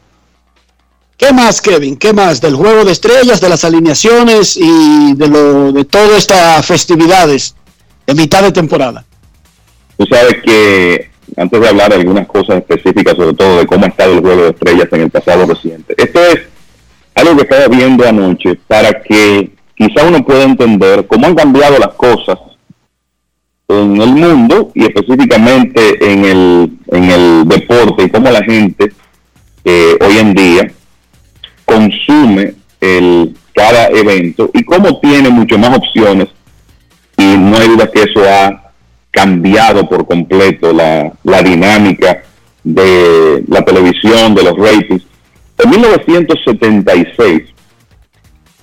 ¿Qué más, Kevin? ¿Qué más del juego de estrellas, de las alineaciones y de lo de todas estas festividades de mitad de temporada? Tú sabes que antes de hablar de algunas cosas específicas, sobre todo de cómo ha estado el juego de estrellas en el pasado reciente, esto es algo que estaba viendo anoche para que quizá uno pueda entender cómo han cambiado las cosas en el mundo y específicamente en el, en el deporte y cómo la gente eh, hoy en día consume el, cada evento y cómo tiene mucho más opciones y no hay duda que eso ha cambiado por completo la, la dinámica de la televisión, de los ratings. En 1976,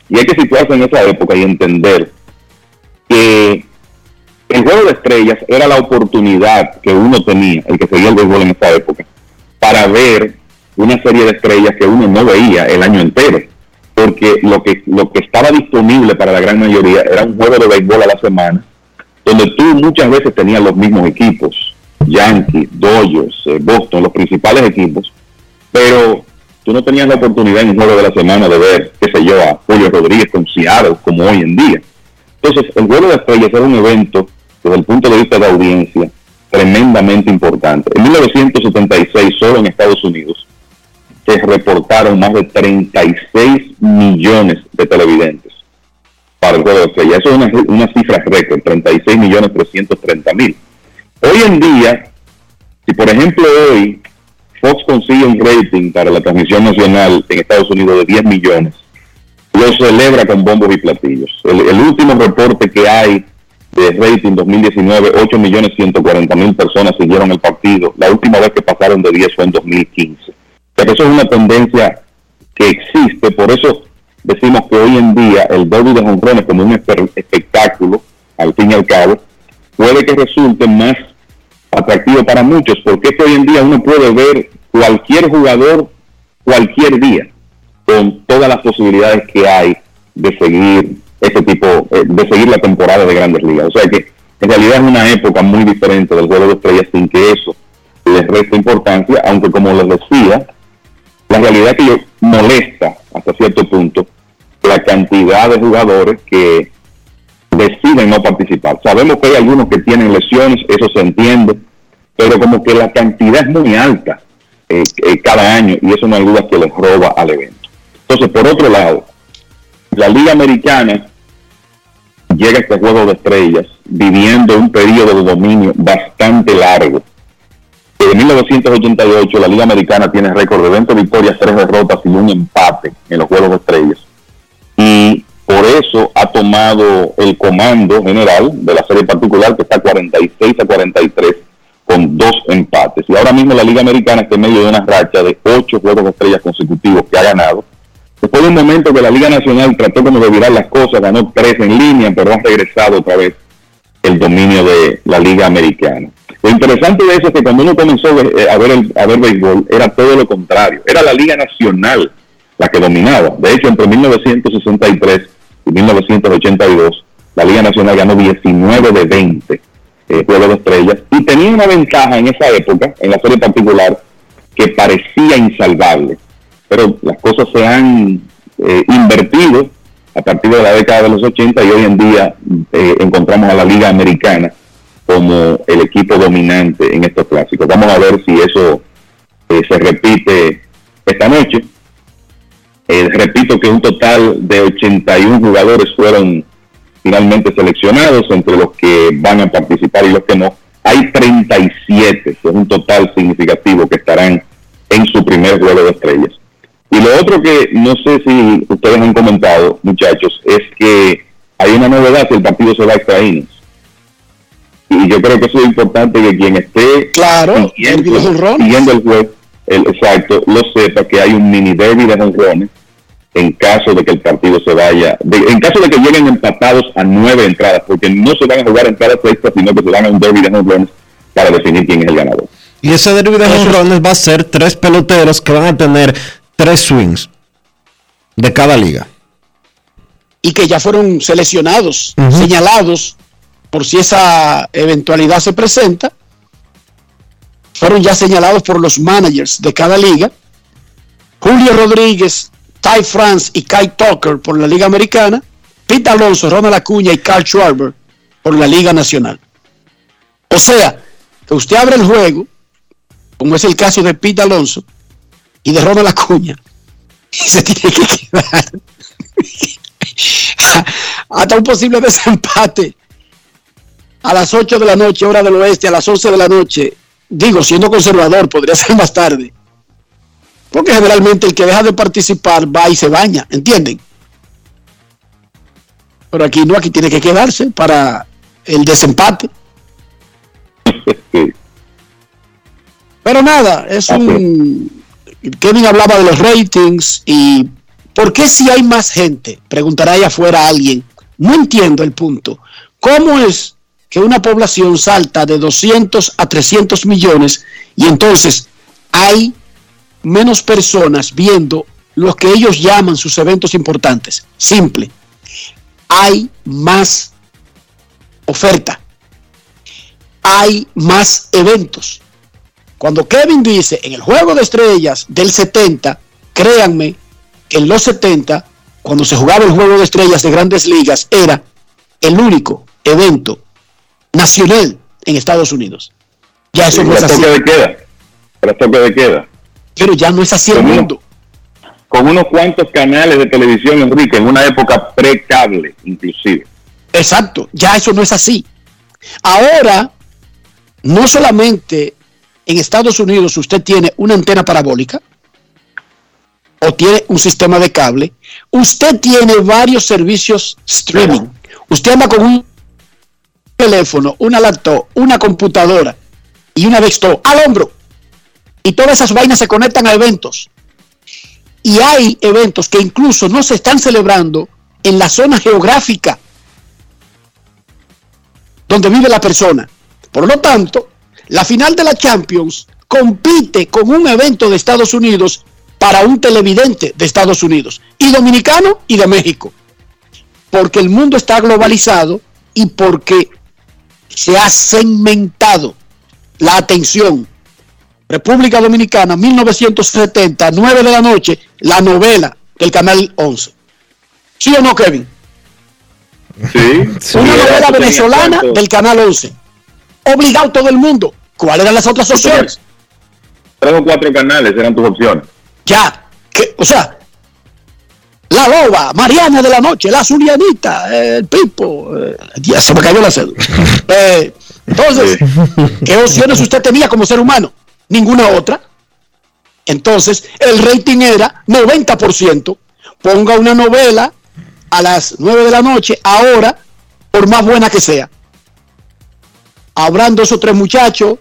y hay que situarse en esa época y entender que el juego de estrellas era la oportunidad que uno tenía, el que seguía el béisbol en esa época, para ver una serie de estrellas que uno no veía el año entero, porque lo que, lo que estaba disponible para la gran mayoría era un juego de béisbol a la semana, donde tú muchas veces tenías los mismos equipos, Yankees, Dodgers, eh, Boston, los principales equipos, pero tú no tenías la oportunidad en un juego de la semana de ver, qué sé yo, a Julio Rodríguez con Seattle, como hoy en día. Entonces, el juego de estrellas era un evento, desde el punto de vista de audiencia, tremendamente importante. En 1976, solo en Estados Unidos, se reportaron más de 36 millones de televidentes para el juego de estrellas. Eso es una, una cifra récord, 36 millones 330 mil. Hoy en día, si por ejemplo hoy Fox consigue un rating para la transmisión nacional en Estados Unidos de 10 millones, lo celebra con bombos y platillos. El, el último reporte que hay de rating 2019, 8 millones 140 mil personas siguieron el partido. La última vez que pasaron de 10 fue en 2015. Pero eso es una tendencia que existe, por eso decimos que hoy en día el derby de jonrones como un espe- espectáculo, al fin y al cabo, puede que resulte más atractivo para muchos, porque hoy en día uno puede ver cualquier jugador cualquier día, con todas las posibilidades que hay de seguir este tipo, eh, de seguir la temporada de grandes ligas. O sea que en realidad es una época muy diferente del juego de estrellas sin que eso les resta importancia, aunque como les decía, la realidad que yo molesta hasta cierto punto la cantidad de jugadores que deciden no participar. Sabemos que hay algunos que tienen lesiones, eso se entiende, pero como que la cantidad es muy alta eh, eh, cada año y eso no hay duda que les roba al evento. Entonces, por otro lado, la Liga Americana llega a este juego de estrellas viviendo un periodo de dominio bastante largo Desde 1988 la Liga Americana tiene récord de 20 victorias, 3 derrotas y un empate en los Juegos de Estrellas. Y por eso ha tomado el comando general de la serie particular que está 46 a 43 con dos empates. Y ahora mismo la Liga Americana está en medio de una racha de 8 Juegos de Estrellas consecutivos que ha ganado. Después de un momento que la Liga Nacional trató como de virar las cosas, ganó tres en línea, pero ha regresado otra vez el dominio de la Liga Americana. Lo interesante de eso es que cuando uno comenzó eh, a ver, el, a ver béisbol, era todo lo contrario. Era la Liga Nacional la que dominaba. De hecho, entre 1963 y 1982, la Liga Nacional ganó 19 de 20 eh, Juegos de Estrellas y tenía una ventaja en esa época, en la serie particular, que parecía insalvable. Pero las cosas se han eh, invertido a partir de la década de los 80 y hoy en día eh, encontramos a la Liga Americana como el equipo dominante en estos clásicos. Vamos a ver si eso eh, se repite esta noche. Eh, repito que un total de 81 jugadores fueron finalmente seleccionados, entre los que van a participar y los que no. Hay 37, que es un total significativo que estarán en su primer juego de estrellas. Y lo otro que no sé si ustedes han comentado, muchachos, es que hay una novedad, el partido se va a extra innings. Y yo creo que eso es importante que quien esté claro, siguiendo, siguiendo el juez, el, exacto, lo sepa que hay un mini derby de jonrones en caso de que el partido se vaya, de- en caso de que lleguen empatados a nueve entradas, porque no se van a jugar entradas extras, sino que se van a un derby de jonrones para definir quién es el ganador. Y ese derby de jonrones va a ser tres peloteros que van a tener tres swings de cada liga. y que ya fueron seleccionados, señalados, por si esa eventualidad se presenta, fueron ya señalados por los managers de cada liga. Julio Rodríguez, Ty France y Kai Tucker por la Liga Americana, Pete Alonso, Ronald Acuña y Carl Schwarber por la Liga Nacional. O sea, que usted abre el juego, como es el caso de Pete Alonso y de Ronald Acuña, [laughs] y se tiene que quedar [laughs] hasta un posible desempate a las 8 de la noche, hora del oeste, a las 11 de la noche, digo, siendo conservador, podría ser más tarde. Porque generalmente el que deja de participar va y se baña, ¿entienden? Pero aquí no, aquí tiene que quedarse para el desempate. [laughs] Pero nada, es un... Kevin hablaba de los ratings y ¿por qué si hay más gente? Preguntará allá afuera alguien. No entiendo el punto. ¿Cómo es que una población salta de 200 a 300 millones y entonces hay menos personas viendo lo que ellos llaman sus eventos importantes? Simple. Hay más oferta. Hay más eventos. Cuando Kevin dice en el juego de estrellas del 70, créanme en los 70, cuando se jugaba el juego de estrellas de grandes ligas, era el único evento nacional en Estados Unidos. Ya eso no es así. toque de queda. Para toque de queda. Pero ya no es así el Con uno- mundo. Con unos cuantos canales de televisión, Enrique, en una época pre-cable, inclusive. Exacto, ya eso no es así. Ahora, no solamente en Estados Unidos usted tiene una antena parabólica o tiene un sistema de cable, usted tiene varios servicios streaming. Usted anda con un teléfono, una laptop, una computadora y una desktop al hombro. Y todas esas vainas se conectan a eventos. Y hay eventos que incluso no se están celebrando en la zona geográfica donde vive la persona. Por lo tanto, la final de la Champions compite con un evento de Estados Unidos para un televidente de Estados Unidos, y dominicano y de México. Porque el mundo está globalizado y porque se ha segmentado la atención. República Dominicana, 1970, 9 de la noche, la novela del Canal 11. ¿Sí o no, Kevin? Sí. Una Sí, novela venezolana del Canal 11. Obligado todo el mundo. ¿Cuáles eran las otras opciones? Tres o cuatro canales eran tus opciones. Ya. que- o sea, la loba, Mariana de la noche, la Zulianita, el Pipo. eh, ya se me cayó la cédula. [laughs] Eh, entonces, ¿qué opciones usted tenía como ser humano? ninguna otra. Entonces, el rating era 90%. Ponga una novela a las 9 de la noche, ahora, por más buena que sea. Habrán dos o tres muchachos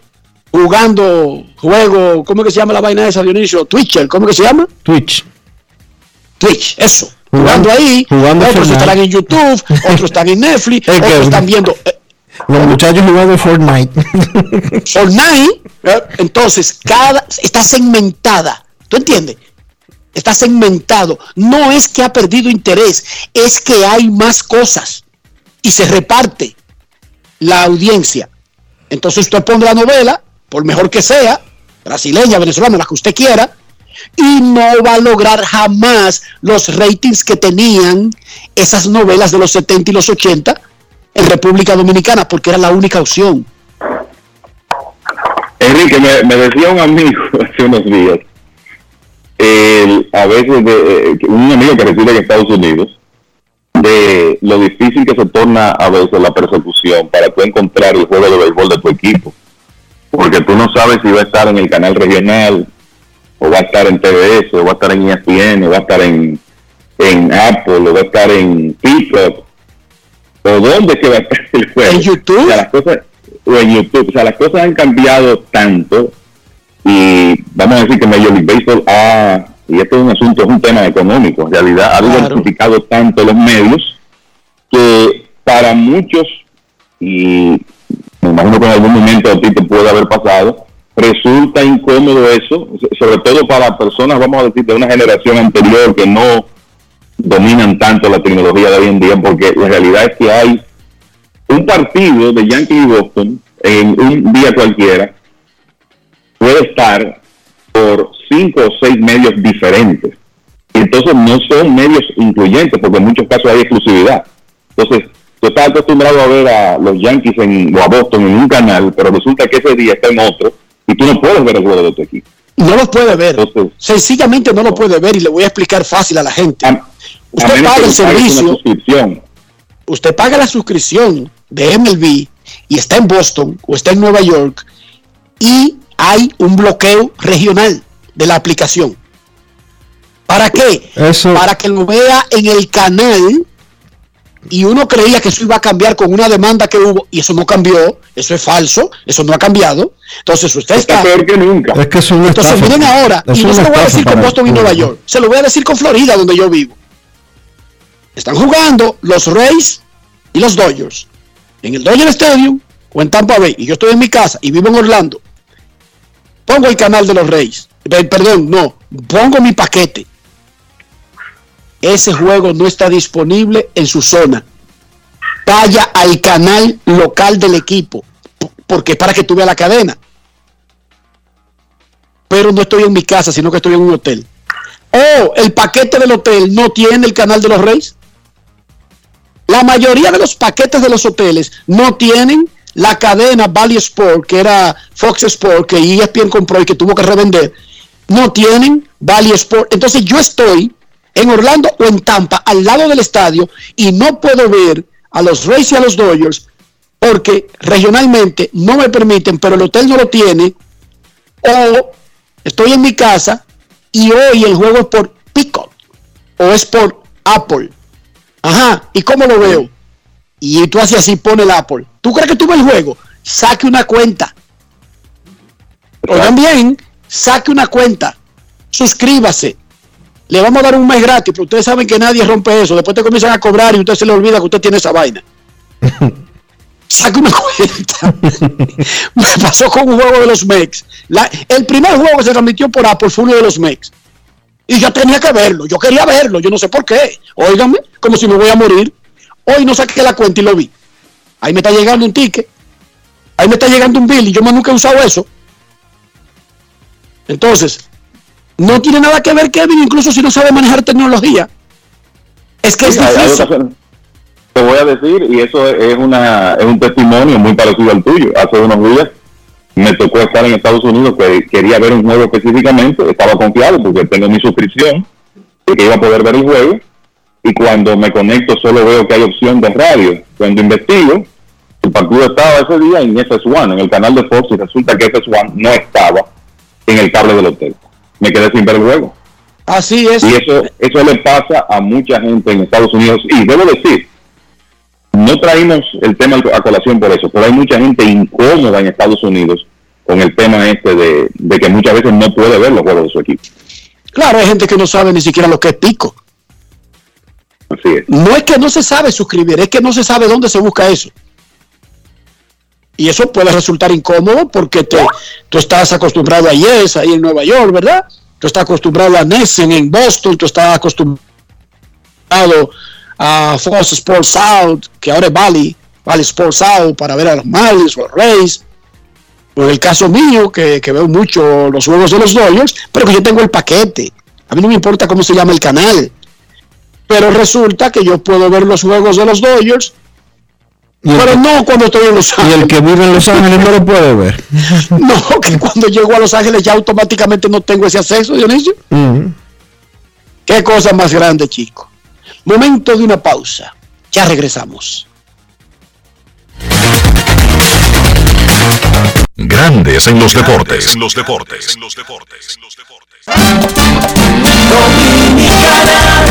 jugando juego, ¿cómo que se llama la vaina esa, Dionisio? Twitcher, ¿cómo que se llama? Twitch. Twitch, eso. Jugando, ahí, jugando otros Fortnite. estarán en YouTube, [laughs] otros están en Netflix, otros están viendo eh, Los muchachos jugando Fortnite. [laughs] Fortnite. ¿eh? Entonces, cada está segmentada. ¿Tú entiendes? Está segmentado. No es que ha perdido interés, es que hay más cosas y se reparte la audiencia. Entonces usted pone la novela, por mejor que sea, brasileña, venezolana, la que usted quiera, y no va a lograr jamás los ratings que tenían esas novelas de los 70 y los 80 en República Dominicana, porque era la única opción. Enrique, me, decía un amigo [laughs] hace unos días, el- a veces de, eh, un amigo que reside en Estados Unidos, de lo difícil que se torna a veces la persecución para tú encontrar el juego de béisbol de tu equipo. Porque tú no sabes si va a estar en el canal regional, o va a estar en TBS, o va a estar en ESPN, o va a estar en, en Apple, o va a estar en Peacock, o dónde es que va a estar el juego. En YouTube. O, sea, las cosas, o en YouTube. O sea, las cosas han cambiado tanto y vamos a decir que Major League Baseball ha, y esto es un asunto, es un tema económico, en realidad ha diversificado tanto los medios que para muchos, y me imagino que en algún momento a ti te puede haber pasado, resulta incómodo eso, sobre todo para personas, vamos a decir, de una generación anterior que no dominan tanto la tecnología de hoy en día, porque la realidad es que hay un partido de Yankees y Boston en un día cualquiera puede estar por cinco o seis medios diferentes. Y entonces no son medios incluyentes, porque en muchos casos hay exclusividad. Entonces, tú estás acostumbrado a ver a los Yankees en, o a Boston en un canal, pero resulta que ese día está en otro y tú no puedes ver el juego de tu equipo. No los puede ver. Sencillamente no lo puede ver y le voy a explicar fácil a la gente. A Usted paga el servicio, suscripción. usted paga la suscripción de MLB y está en Boston o está en Nueva York y hay un bloqueo regional de la aplicación. ¿Para qué? Eso- Para que lo vea en el canal y uno creía que eso iba a cambiar con una demanda que hubo y eso no cambió, eso es falso, eso no ha cambiado. Entonces usted está... peor que nunca. Es que es una Entonces estafa. miren ahora, Es y no se lo voy a decir con Boston y Nueva. York, se lo voy a decir con Florida, donde yo vivo. Están jugando los Rays y los Dodgers en el Dodger Stadium o en Tampa Bay, y yo estoy en mi casa y vivo en Orlando. Pongo el canal de los Rays, Pe- perdón, no, pongo mi paquete. Ese juego no está disponible en su zona. Vaya al canal local del equipo, porque es para que tú veas la cadena pero no estoy en mi casa, sino que estoy en un hotel. O el paquete del hotel no tiene el canal de los Reyes. La mayoría de los paquetes de los hoteles no tienen la cadena Valley Sport, que era Fox Sport, que ESPN compró y que tuvo que revender. No tienen Valley Sport. Entonces yo estoy en Orlando o en Tampa, al lado del estadio, y no puedo ver a los Rays y a los Dodgers porque regionalmente no me permiten, pero el hotel no lo tiene o estoy en mi casa y hoy el juego es por Pico o es por Apple. Ajá, ¿y cómo lo veo? Y tú haces así, pone el Apple. ¿Tú crees que tú ves el juego? Saque una cuenta. Oigan bien, saque una cuenta. Suscríbase. Le vamos a dar un mes gratis, pero ustedes saben que nadie rompe eso. Después te comienzan a cobrar y usted se le olvida que usted tiene esa vaina. [laughs] Saque una cuenta. [laughs] Me pasó con un juego de los Mex. La- el primer juego que se transmitió por Apple fue uno de los Mex. Y yo tenía que verlo. Yo quería verlo. Yo no sé por qué. Óigame, como si me voy a morir. Hoy no saqué la cuenta y lo vi. Ahí me está llegando un ticket. Ahí me está llegando un bill y yo más nunca he usado eso. Entonces, no tiene nada que ver Kevin, incluso si no sabe manejar tecnología. Es que es Sí, hay- hay difícil. Te voy a decir, y eso es, una, es un testimonio muy parecido al tuyo. Hace unos días me tocó estar en Estados Unidos, que quería ver un juego específicamente, estaba confiado porque tengo mi suscripción y que iba a poder ver el juego. Y cuando me conecto solo veo que hay opción de radio. Cuando investigo, el partido estaba ese día en FS1, en el canal de Fox, y resulta que FS1 no estaba en el cable del hotel. Me quedé sin ver el juego. Así es. Y eso, eso le pasa a mucha gente en Estados Unidos. Y debo decir, no traímos el tema a colación por eso, pero hay mucha gente incómoda en Estados Unidos con el tema este de, de que muchas veces no puede ver los juegos de su equipo. Claro, hay gente que no sabe ni siquiera lo que es pico. Así es. No es que no se sabe suscribir, es que no se sabe dónde se busca eso. Y eso puede resultar incómodo porque te, tú estás acostumbrado a Yes ahí en Nueva York, ¿verdad? Tú estás acostumbrado a Nessen en Boston, tú estás acostumbrado a Fox Sports South, que ahora es Valley, Valley Sports South, para ver a los Marlins o los Rays. O en el caso mío, que, que veo mucho los juegos de los Dodgers, pero que yo tengo el paquete. A mí no me importa cómo se llama el canal. Pero resulta que yo puedo ver los juegos de los Dodgers pero no cuando estoy en Los Ángeles. Y el que vive en Los Ángeles no lo puede ver. [laughs] No, que cuando llego a Los Ángeles ya automáticamente no tengo ese acceso, Dionisio. Qué cosa más grande, chico. Momento de una pausa. Ya regresamos. Grandes en los deportes. En los deportes. En los deportes. Dominicana,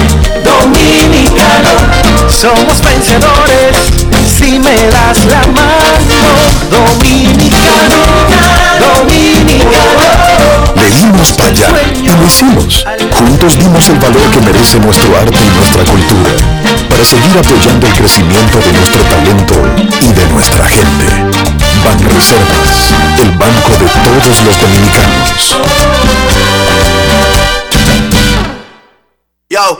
dominicano, somos vencedores si me das la mano. Dominicano, dominicano. Le dimos para allá y lo hicimos. Juntos dimos el valor que merece nuestro arte y nuestra cultura para seguir apoyando el crecimiento de nuestro talento y de nuestra gente. Banreservas, el banco de todos los dominicanos. Yo,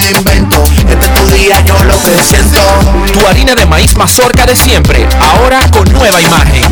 invento. Este es tu día, yo lo que siento. Tu harina de maíz mazorca de siempre, ahora con nueva imagen.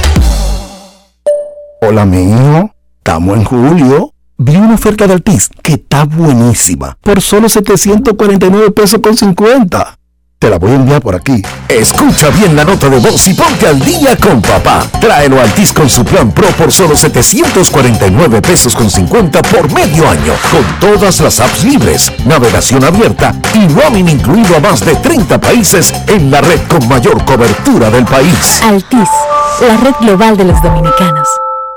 Hola, mi hijo. Estamos en julio. Vi una oferta de Altis que está buenísima. Por solo 749 pesos con 50. Te la voy a enviar por aquí. Escucha bien la nota de voz y ponte al día con papá. Tráelo a Altis con su plan Pro por solo 749 pesos con 50 por medio año. Con todas las apps libres, navegación abierta y roaming incluido a más de 30 países en la red con mayor cobertura del país. Altis, la red global de los dominicanos.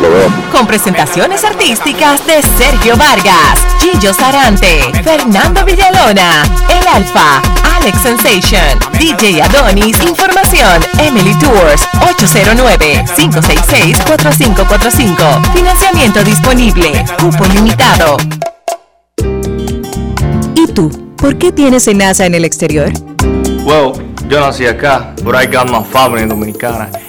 Lo veo. Con presentaciones artísticas de Sergio Vargas, Gillo Sarante, Fernando Villalona, El Alfa, Alex Sensation, DJ Adonis, Información, Emily Tours, 809-566-4545. Financiamiento disponible, cupo limitado. ¿Y tú? ¿Por qué tienes NASA en el exterior? Well, yo nací acá, I got my family dominicana.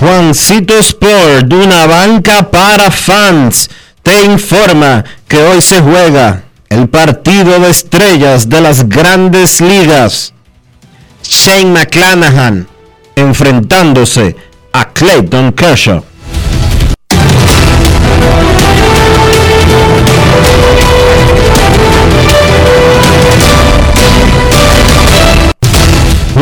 Juancito Sport, de una banca para fans, te informa que hoy se juega el partido de estrellas de las grandes ligas. Shane McClanahan enfrentándose a Clayton Kershaw.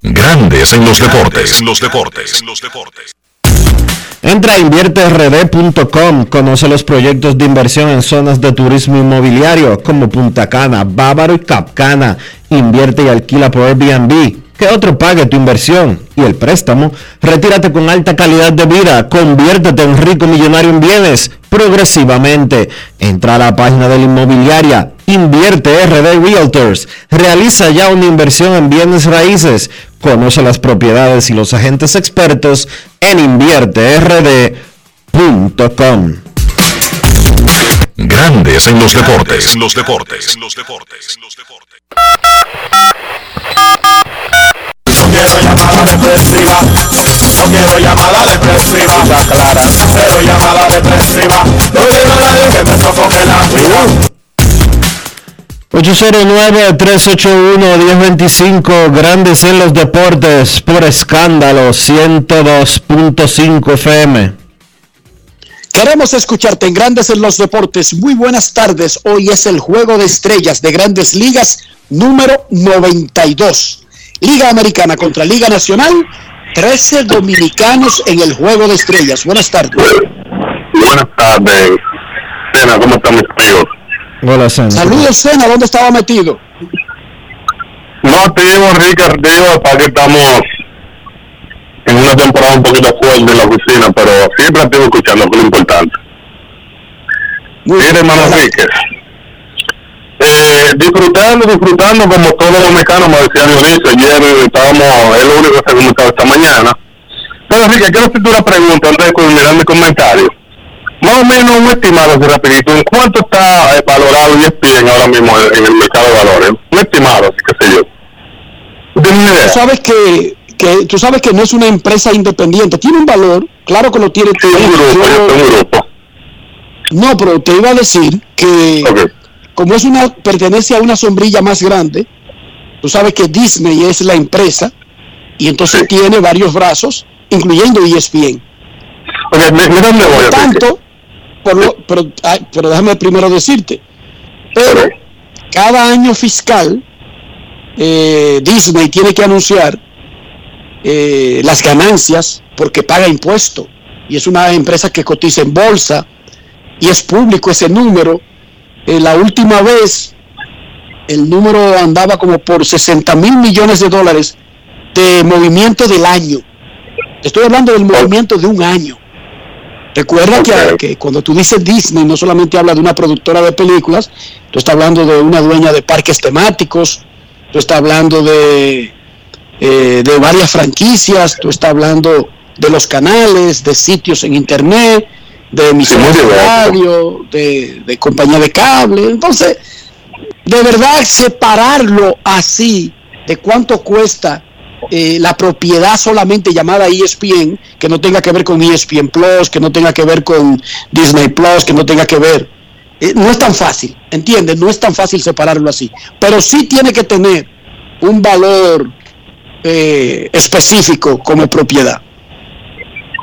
Grandes en los deportes. En los deportes. En los deportes. Entra a invierterd.com, conoce los proyectos de inversión en zonas de turismo inmobiliario como Punta Cana, Bávaro y Capcana. Invierte y alquila por Airbnb. Que otro pague tu inversión y el préstamo. Retírate con alta calidad de vida. Conviértete en rico millonario en bienes progresivamente. Entra a la página de la inmobiliaria. Invierte RD Realtors. Realiza ya una inversión en bienes raíces. Conoce las propiedades y los agentes expertos en invierterd.com. Grandes en los deportes. En los deportes. En los deportes. No quiero llamada depresiva. No quiero llamada depresiva. clara. Cero llamada depresiva. No quiero a nadie que me sofoque la vida. 809-381-1025, Grandes en los Deportes, por escándalo, 102.5 FM. Queremos escucharte en Grandes en los Deportes. Muy buenas tardes. Hoy es el Juego de Estrellas de Grandes Ligas número 92. Liga Americana contra Liga Nacional. 13 dominicanos en el Juego de Estrellas. Buenas tardes. Buenas tardes. ¿cómo están mis amigos? Hola, Sena. Saludos, Sena. ¿Dónde estaba metido? No, te digo, Ricardo, te digo, para que estamos en una temporada un poquito fuerte en la oficina, pero siempre estoy escuchando, que es lo importante. Mire, hermano Enrique, eh, disfrutando, disfrutando como todos los mexicanos, me decía Dionisio, ayer estábamos, es lo único que se ha comentado esta mañana. Pero Enrique, quiero hacerte una pregunta antes de culminar mi comentario. Más o menos un estimado, rapidito, ¿en cuánto está eh, valorado ESPN ahora mismo en, el mercado de valores? Un estimado, así que sé yo. ¿Tú sabes que, que, tú sabes que no es una empresa independiente. Tiene un valor, claro que lo tiene. Sí, un grupo, yo tengo un grupo. No, pero te iba a decir que como es una pertenece a una sombrilla más grande, tú sabes que Disney es la empresa y entonces tiene varios brazos, incluyendo ESPN. Ok, mi- mira dónde voy, Por tanto, pero déjame primero decirte, pero cada año fiscal eh, Disney tiene que anunciar eh, las ganancias porque paga impuesto y es una empresa que cotiza en bolsa y es público ese número. Eh, la última vez el número andaba como por 60 mil millones de dólares de movimiento del año. Estoy hablando del movimiento de un año. Recuerda que, que cuando tú dices Disney no solamente habla de una productora de películas, tú estás hablando de una dueña de parques temáticos, tú estás hablando de, eh, de varias franquicias, tú estás hablando de los canales, de sitios en internet, de emisoras de radio, de, de compañía de cable. Entonces, de verdad, separarlo así de cuánto cuesta eh, la propiedad solamente llamada ESPN, que no tenga que ver con ESPN Plus, que no tenga que ver con Disney Plus, que no tenga que ver. eh, no es tan fácil, ¿entiendes? No es tan fácil separarlo así. Pero sí tiene que tener un valor eh, específico como propiedad.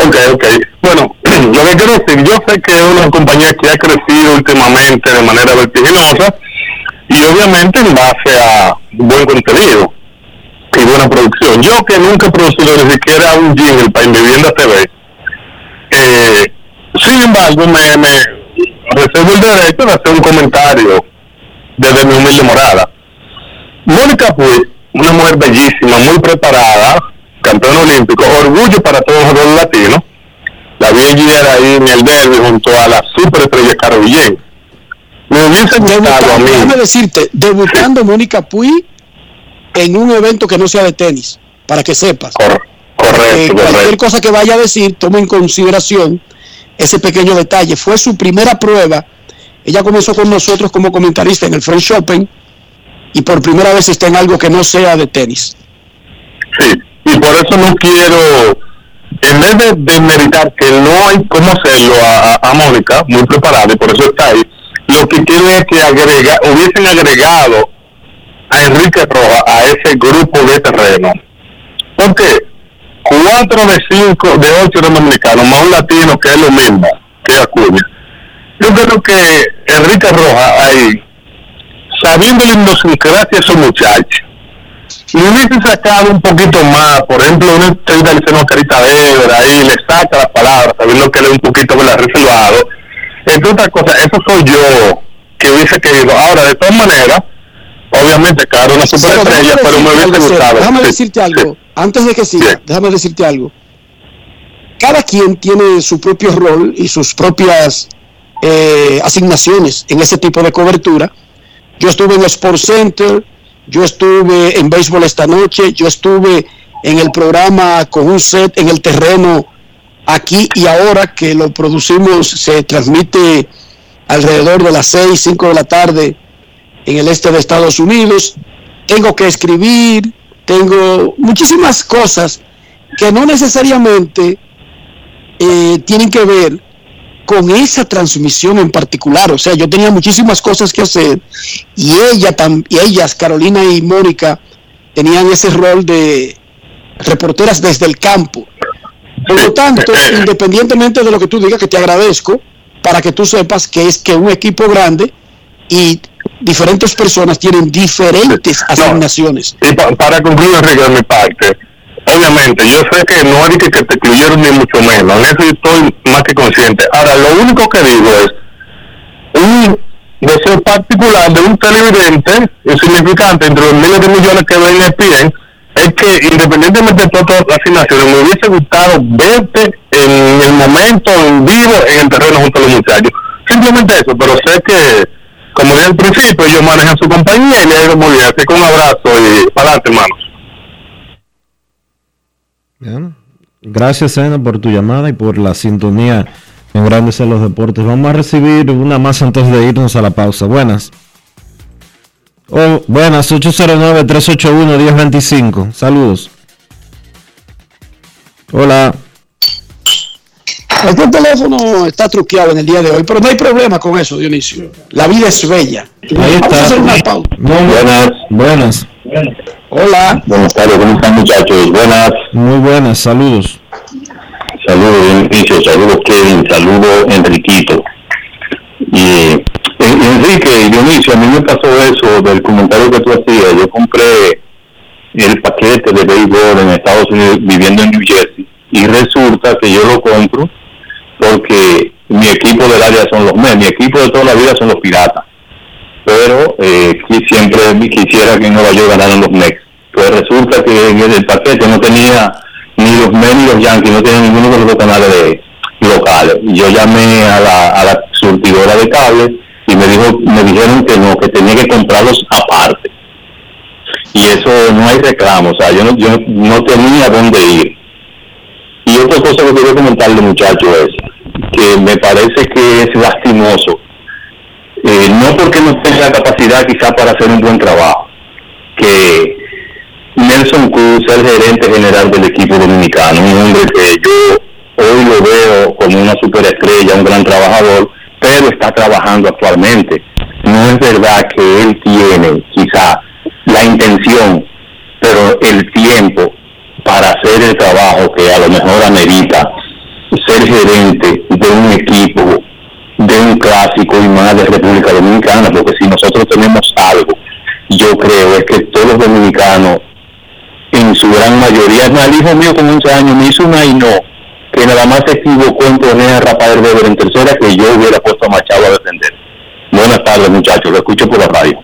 Ok, ok. Bueno, [clears throat] lo que quiero decir, yo sé que es una compañía que ha crecido últimamente de manera vertiginosa y obviamente en base a buen contenido y buena producción. Yo que nunca he producido ni siquiera un jingle para Invivienda TV, eh, sin embargo me, me reservo el derecho de hacer un comentario desde mi humilde morada. Mónica Puig, una mujer bellísima, muy preparada, campeona olímpico, orgullo para todos los latinos. La vi ayer ahí en el derby junto a la superestrella Caro Villén. Me hubiese gustado a mí. Déjame decirte, debutando Mónica Puy en un evento que no sea de tenis, para que sepas. Eh, cualquier cosa que vaya a decir, toma en consideración ese pequeño detalle. Fue su primera prueba. Ella comenzó con nosotros como comentarista en el French Open y por primera vez está en algo que no sea de tenis. Sí, y por eso no quiero, en vez de, de meditar que no hay cómo hacerlo a, a- a Mónica, muy preparada, y por eso está ahí, lo que quiero es que agrega, hubiesen agregado a Enrique Rojas a ese grupo de terreno. ¿Por qué? Cuatro de cinco, de ocho dominicanos, más un latino que es lo mismo que Acuña. Yo creo que Enrique Rojas ahí, sabiendo la idiosincrasia de esos muchachos, le hubiese sacado un poquito más, por ejemplo, una entrevista le dice carita de Ebra, ahí le saca las palabras, sabiendo que él es un poquito más reservado. Entre otras cosas, eso soy yo que hubiese querido. Ahora, de todas maneras, obviamente, claro, una superestrella, pero me hubiese gustado. Déjame decirte algo, antes de que siga, déjame decirte algo. Cada quien tiene su propio rol y sus propias eh, asignaciones en ese tipo de cobertura. Yo estuve en el Sports Center, yo estuve en béisbol esta noche, yo estuve en el programa con un set en el terreno aquí y ahora que lo producimos, se transmite alrededor de las 6, 5 de la tarde en el este de Estados Unidos. Tengo que escribir, tengo muchísimas cosas que no necesariamente eh, tienen que ver con esa transmisión en particular. O sea, yo tenía muchísimas cosas que hacer y ella y ellas, Carolina y Mónica, tenían ese rol de reporteras desde el campo. Por lo tanto, independientemente de lo que tú digas, que te agradezco, para que tú sepas que es que un equipo grande y diferentes personas tienen diferentes asignaciones. Y pa- para concluir, Enrique, de mi parte, obviamente, yo sé que no es que, que te excluyeron ni mucho menos, en eso yo estoy más que consciente. Ahora, lo único que digo es un deseo particular de un televidente insignificante entre los miles de millones que ven en ESPN, es que independientemente de todas las asignaciones, me hubiese gustado verte en el momento, en vivo, en el terreno junto a los muchachos. Simplemente eso, pero sé que, como dije al principio, ellos manejan su compañía y le ido muy bien. Así que un abrazo y para adelante, hermanos. Bien. Gracias, Sena, por tu llamada y por la sintonía en Grandes en los Deportes. Vamos a recibir una más antes de irnos a la pausa. Buenas. Oh, buenas, 809-381-1025. Saludos. Hola. Este teléfono está truqueado en el día de hoy, pero no hay problema con eso, Dionisio. La vida es bella. Ahí Vamos a hacer una está. pausa. Muy buenas. Buenas. Hola. Buenas tardes, ¿cómo están muchachos? Buenas. Muy buenas, saludos. Saludos, Dionisio, saludos, Kevin, saludos, Enriquito. Y eh, Enrique, Dionisio, a mí me pasó eso del comentario que tú hacías. Yo compré el paquete de béisbol en Estados Unidos viviendo en New Jersey y resulta que yo lo compro porque mi equipo del área son los Mets, mi equipo de toda la vida son los Piratas. Pero eh, siempre quisiera que en Nueva York ganaran los Mets. Pues resulta que en el paquete no tenía ni los Mets ni los Yankees, no tenía ninguno de los canales locales. Yo llamé a la, a la surtidora de cable y me dijo me dijeron que no, que tenía que comprarlos aparte. Y eso no hay reclamo, o sea, yo no, yo no tenía dónde ir. Otra cosa que quería comentarle, muchacho, es que me parece que es lastimoso. Eh, no porque no tenga capacidad quizá para hacer un buen trabajo, que Nelson Cruz el gerente general del equipo dominicano, un hombre que yo hoy lo veo como una superestrella, un gran trabajador, pero está trabajando actualmente. No es verdad que él tiene quizá la intención, pero el tiempo para hacer el trabajo que a lo mejor amerita ser gerente de un equipo, de un clásico y más de República Dominicana, porque si nosotros tenemos algo, yo creo es que todos los dominicanos, en su gran mayoría, el hijo mío con 11 años me hizo una y no, que nada más se equivocó en poner a Rafael Weber en tercera que yo hubiera puesto a Machado a defender. Buenas tardes muchachos, lo escucho por la radio.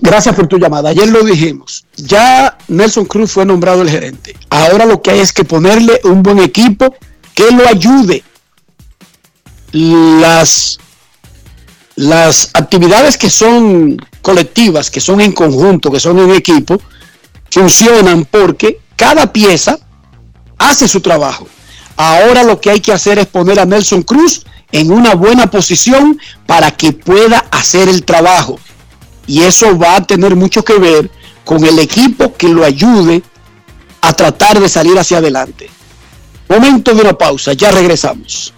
Gracias por tu llamada. Ayer lo dijimos. Ya Nelson Cruz fue nombrado el gerente. Ahora lo que hay es que ponerle un buen equipo que lo ayude. Las, las actividades que son colectivas, que son en conjunto, que son en equipo, funcionan porque cada pieza hace su trabajo. Ahora lo que hay que hacer es poner a Nelson Cruz en una buena posición para que pueda hacer el trabajo. Y eso va a tener mucho que ver con el equipo que lo ayude a tratar de salir hacia adelante. Momento de una pausa, ya regresamos.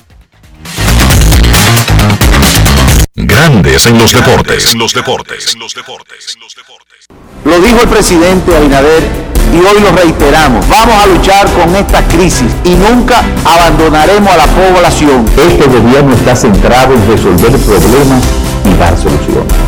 Grandes en los deportes. En los deportes. Lo dijo el presidente Abinader y hoy lo reiteramos. Vamos a luchar con esta crisis y nunca abandonaremos a la población. Este gobierno está centrado en resolver problemas y dar soluciones.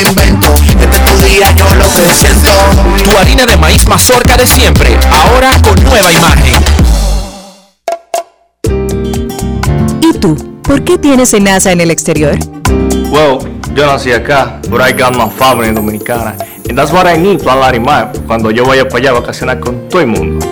invento. Es tu día, yo lo que siento. Tu harina de maíz mazorca de siempre, ahora con nueva imagen. ¿Y tú? ¿Por qué tienes enaza en el exterior? Well, yo nací acá, but I got my family dominicana. And that's what I need, Plan Larimar, cuando yo vaya para allá a vacacionar con todo el mundo.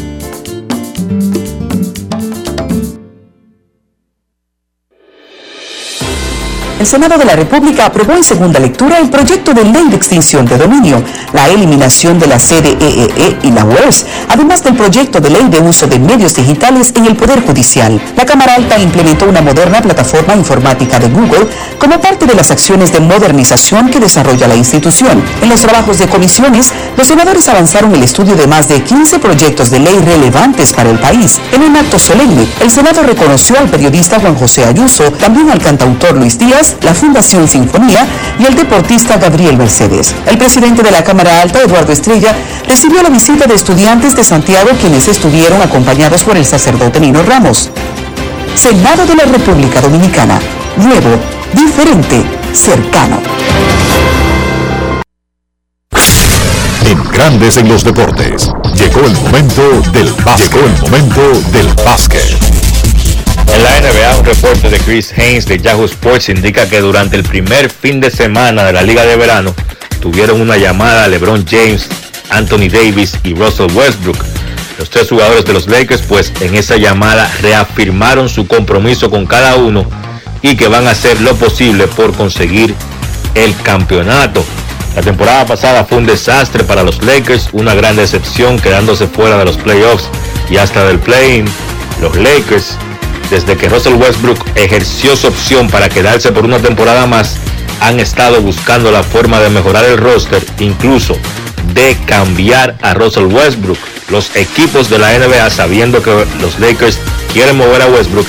El Senado de la República aprobó en segunda lectura el proyecto de ley de extinción de dominio, la eliminación de la CDEE y la UERS, además del proyecto de ley de uso de medios digitales en el Poder Judicial. La Cámara Alta implementó una moderna plataforma informática de Google como parte de las acciones de modernización que desarrolla la institución. En los trabajos de comisiones, los senadores avanzaron el estudio de más de 15 proyectos de ley relevantes para el país. En un acto solemne, el Senado reconoció al periodista Juan José Ayuso, también al cantautor Luis Díaz, la Fundación Sinfonía y el deportista Gabriel Mercedes. El presidente de la Cámara Alta, Eduardo Estrella, recibió la visita de estudiantes de Santiago quienes estuvieron acompañados por el sacerdote Nino Ramos. Senado de la República Dominicana. Nuevo, diferente, cercano. En Grandes en los deportes. Llegó el momento del básquet. Llegó el momento del básquet. En la NBA, un reporte de Chris Haynes de Yahoo Sports indica que durante el primer fin de semana de la Liga de Verano tuvieron una llamada a LeBron James, Anthony Davis y Russell Westbrook. Los tres jugadores de los Lakers, pues en esa llamada reafirmaron su compromiso con cada uno y que van a hacer lo posible por conseguir el campeonato. La temporada pasada fue un desastre para los Lakers, una gran decepción quedándose fuera de los playoffs y hasta del play-in. Los Lakers desde que Russell Westbrook ejerció su opción para quedarse por una temporada más, han estado buscando la forma de mejorar el roster, incluso de cambiar a Russell Westbrook. Los equipos de la NBA, sabiendo que los Lakers quieren mover a Westbrook,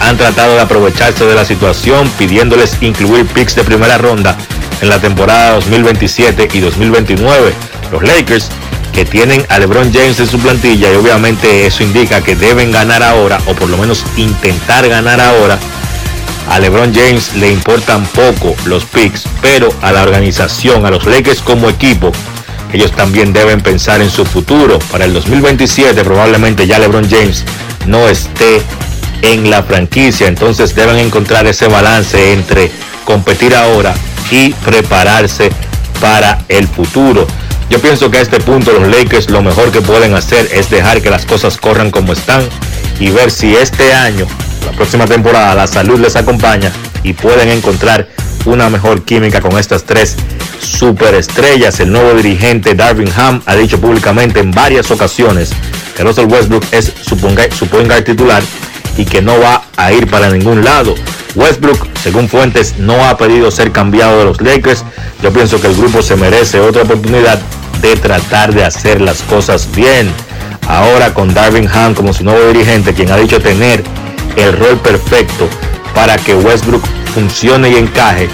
han tratado de aprovecharse de la situación, pidiéndoles incluir picks de primera ronda en la temporada 2027 y 2029. Los Lakers que tienen a LeBron James en su plantilla y obviamente eso indica que deben ganar ahora o por lo menos intentar ganar ahora. A LeBron James le importan poco los picks, pero a la organización, a los Lakers como equipo, ellos también deben pensar en su futuro. Para el 2027 probablemente ya LeBron James no esté en la franquicia, entonces deben encontrar ese balance entre competir ahora y prepararse para el futuro. Yo pienso que a este punto los Lakers lo mejor que pueden hacer es dejar que las cosas corran como están y ver si este año, la próxima temporada, la salud les acompaña y pueden encontrar una mejor química con estas tres superestrellas. El nuevo dirigente Darvin Ham ha dicho públicamente en varias ocasiones que Russell Westbrook es su point titular y que no va a ir para ningún lado. Westbrook, según fuentes, no ha pedido ser cambiado de los Lakers. Yo pienso que el grupo se merece otra oportunidad de tratar de hacer las cosas bien. Ahora con Darvin Ham como su nuevo dirigente, quien ha dicho tener el rol perfecto para que Westbrook funcione y encaje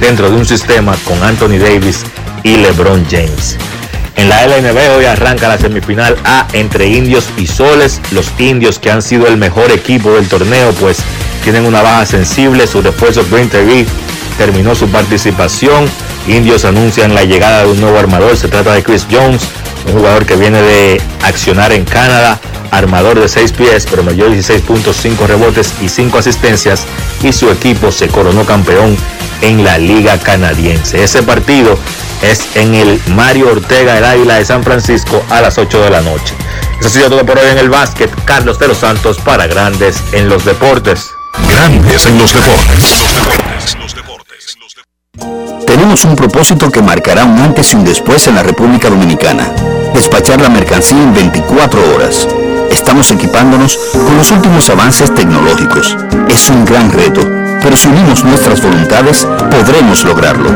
dentro de un sistema con Anthony Davis y LeBron James. En la LNB hoy arranca la semifinal A entre Indios y Soles. Los Indios que han sido el mejor equipo del torneo pues tienen una baja sensible. Su refuerzo Green TV terminó su participación. Indios anuncian la llegada de un nuevo armador. Se trata de Chris Jones, un jugador que viene de accionar en Canadá. Armador de 6 pies, promedió 16.5 rebotes y 5 asistencias y su equipo se coronó campeón en la Liga Canadiense. Ese partido es en el Mario Ortega del Águila de San Francisco a las 8 de la noche. Eso ha sido todo por hoy en el básquet. Carlos de los Santos para Grandes en los Deportes. Grandes en los deportes. Tenemos un propósito que marcará un antes y un después en la República Dominicana. Despachar la mercancía en 24 horas. Estamos equipándonos con los últimos avances tecnológicos. Es un gran reto, pero si unimos nuestras voluntades, podremos lograrlo.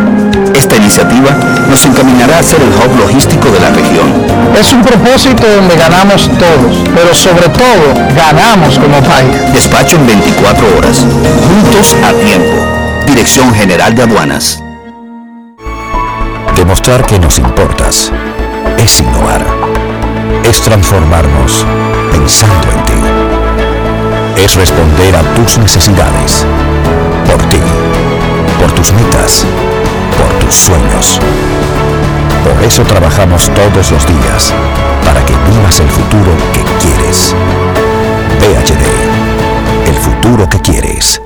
Esta iniciativa nos encaminará a ser el hub logístico de la región. Es un propósito donde ganamos todos, pero sobre todo ganamos como país. Despacho en 24 horas. Juntos a tiempo. Dirección General de Aduanas. Demostrar que nos importas es innovar. Es transformarnos pensando en ti. Es responder a tus necesidades. Por ti. Por tus metas. Por tus sueños. Por eso trabajamos todos los días. Para que vivas el futuro que quieres. PHD. El futuro que quieres.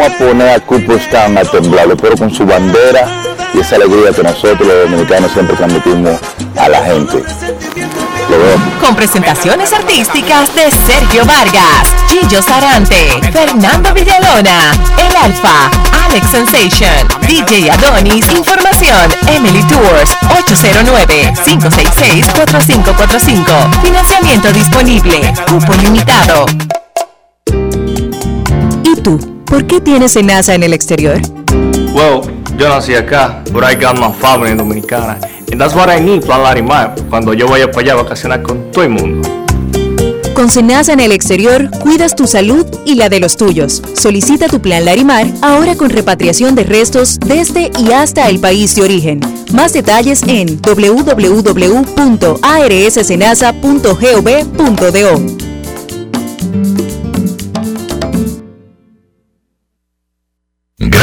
A poner a Cooperstown a temblar, pero con su bandera y esa alegría que nosotros los dominicanos siempre transmitimos a la gente. Con presentaciones artísticas de Sergio Vargas, Chillo Sarante, Fernando Villalona, El Alfa, Alex Sensation, DJ Adonis, Información, Emily Tours, 809-566-4545. Financiamiento disponible, cupo limitado. ¿Y tú? ¿Por qué tienes NASA en el exterior? Well, yo nací acá, but I got my family dominicana. And that's what I need, Plan Larimar, cuando yo vaya para allá a vacacionar con todo el mundo. Con Senasa en el exterior, cuidas tu salud y la de los tuyos. Solicita tu plan Larimar ahora con repatriación de restos desde y hasta el país de origen. Más detalles en www.arssenasa.gov.do.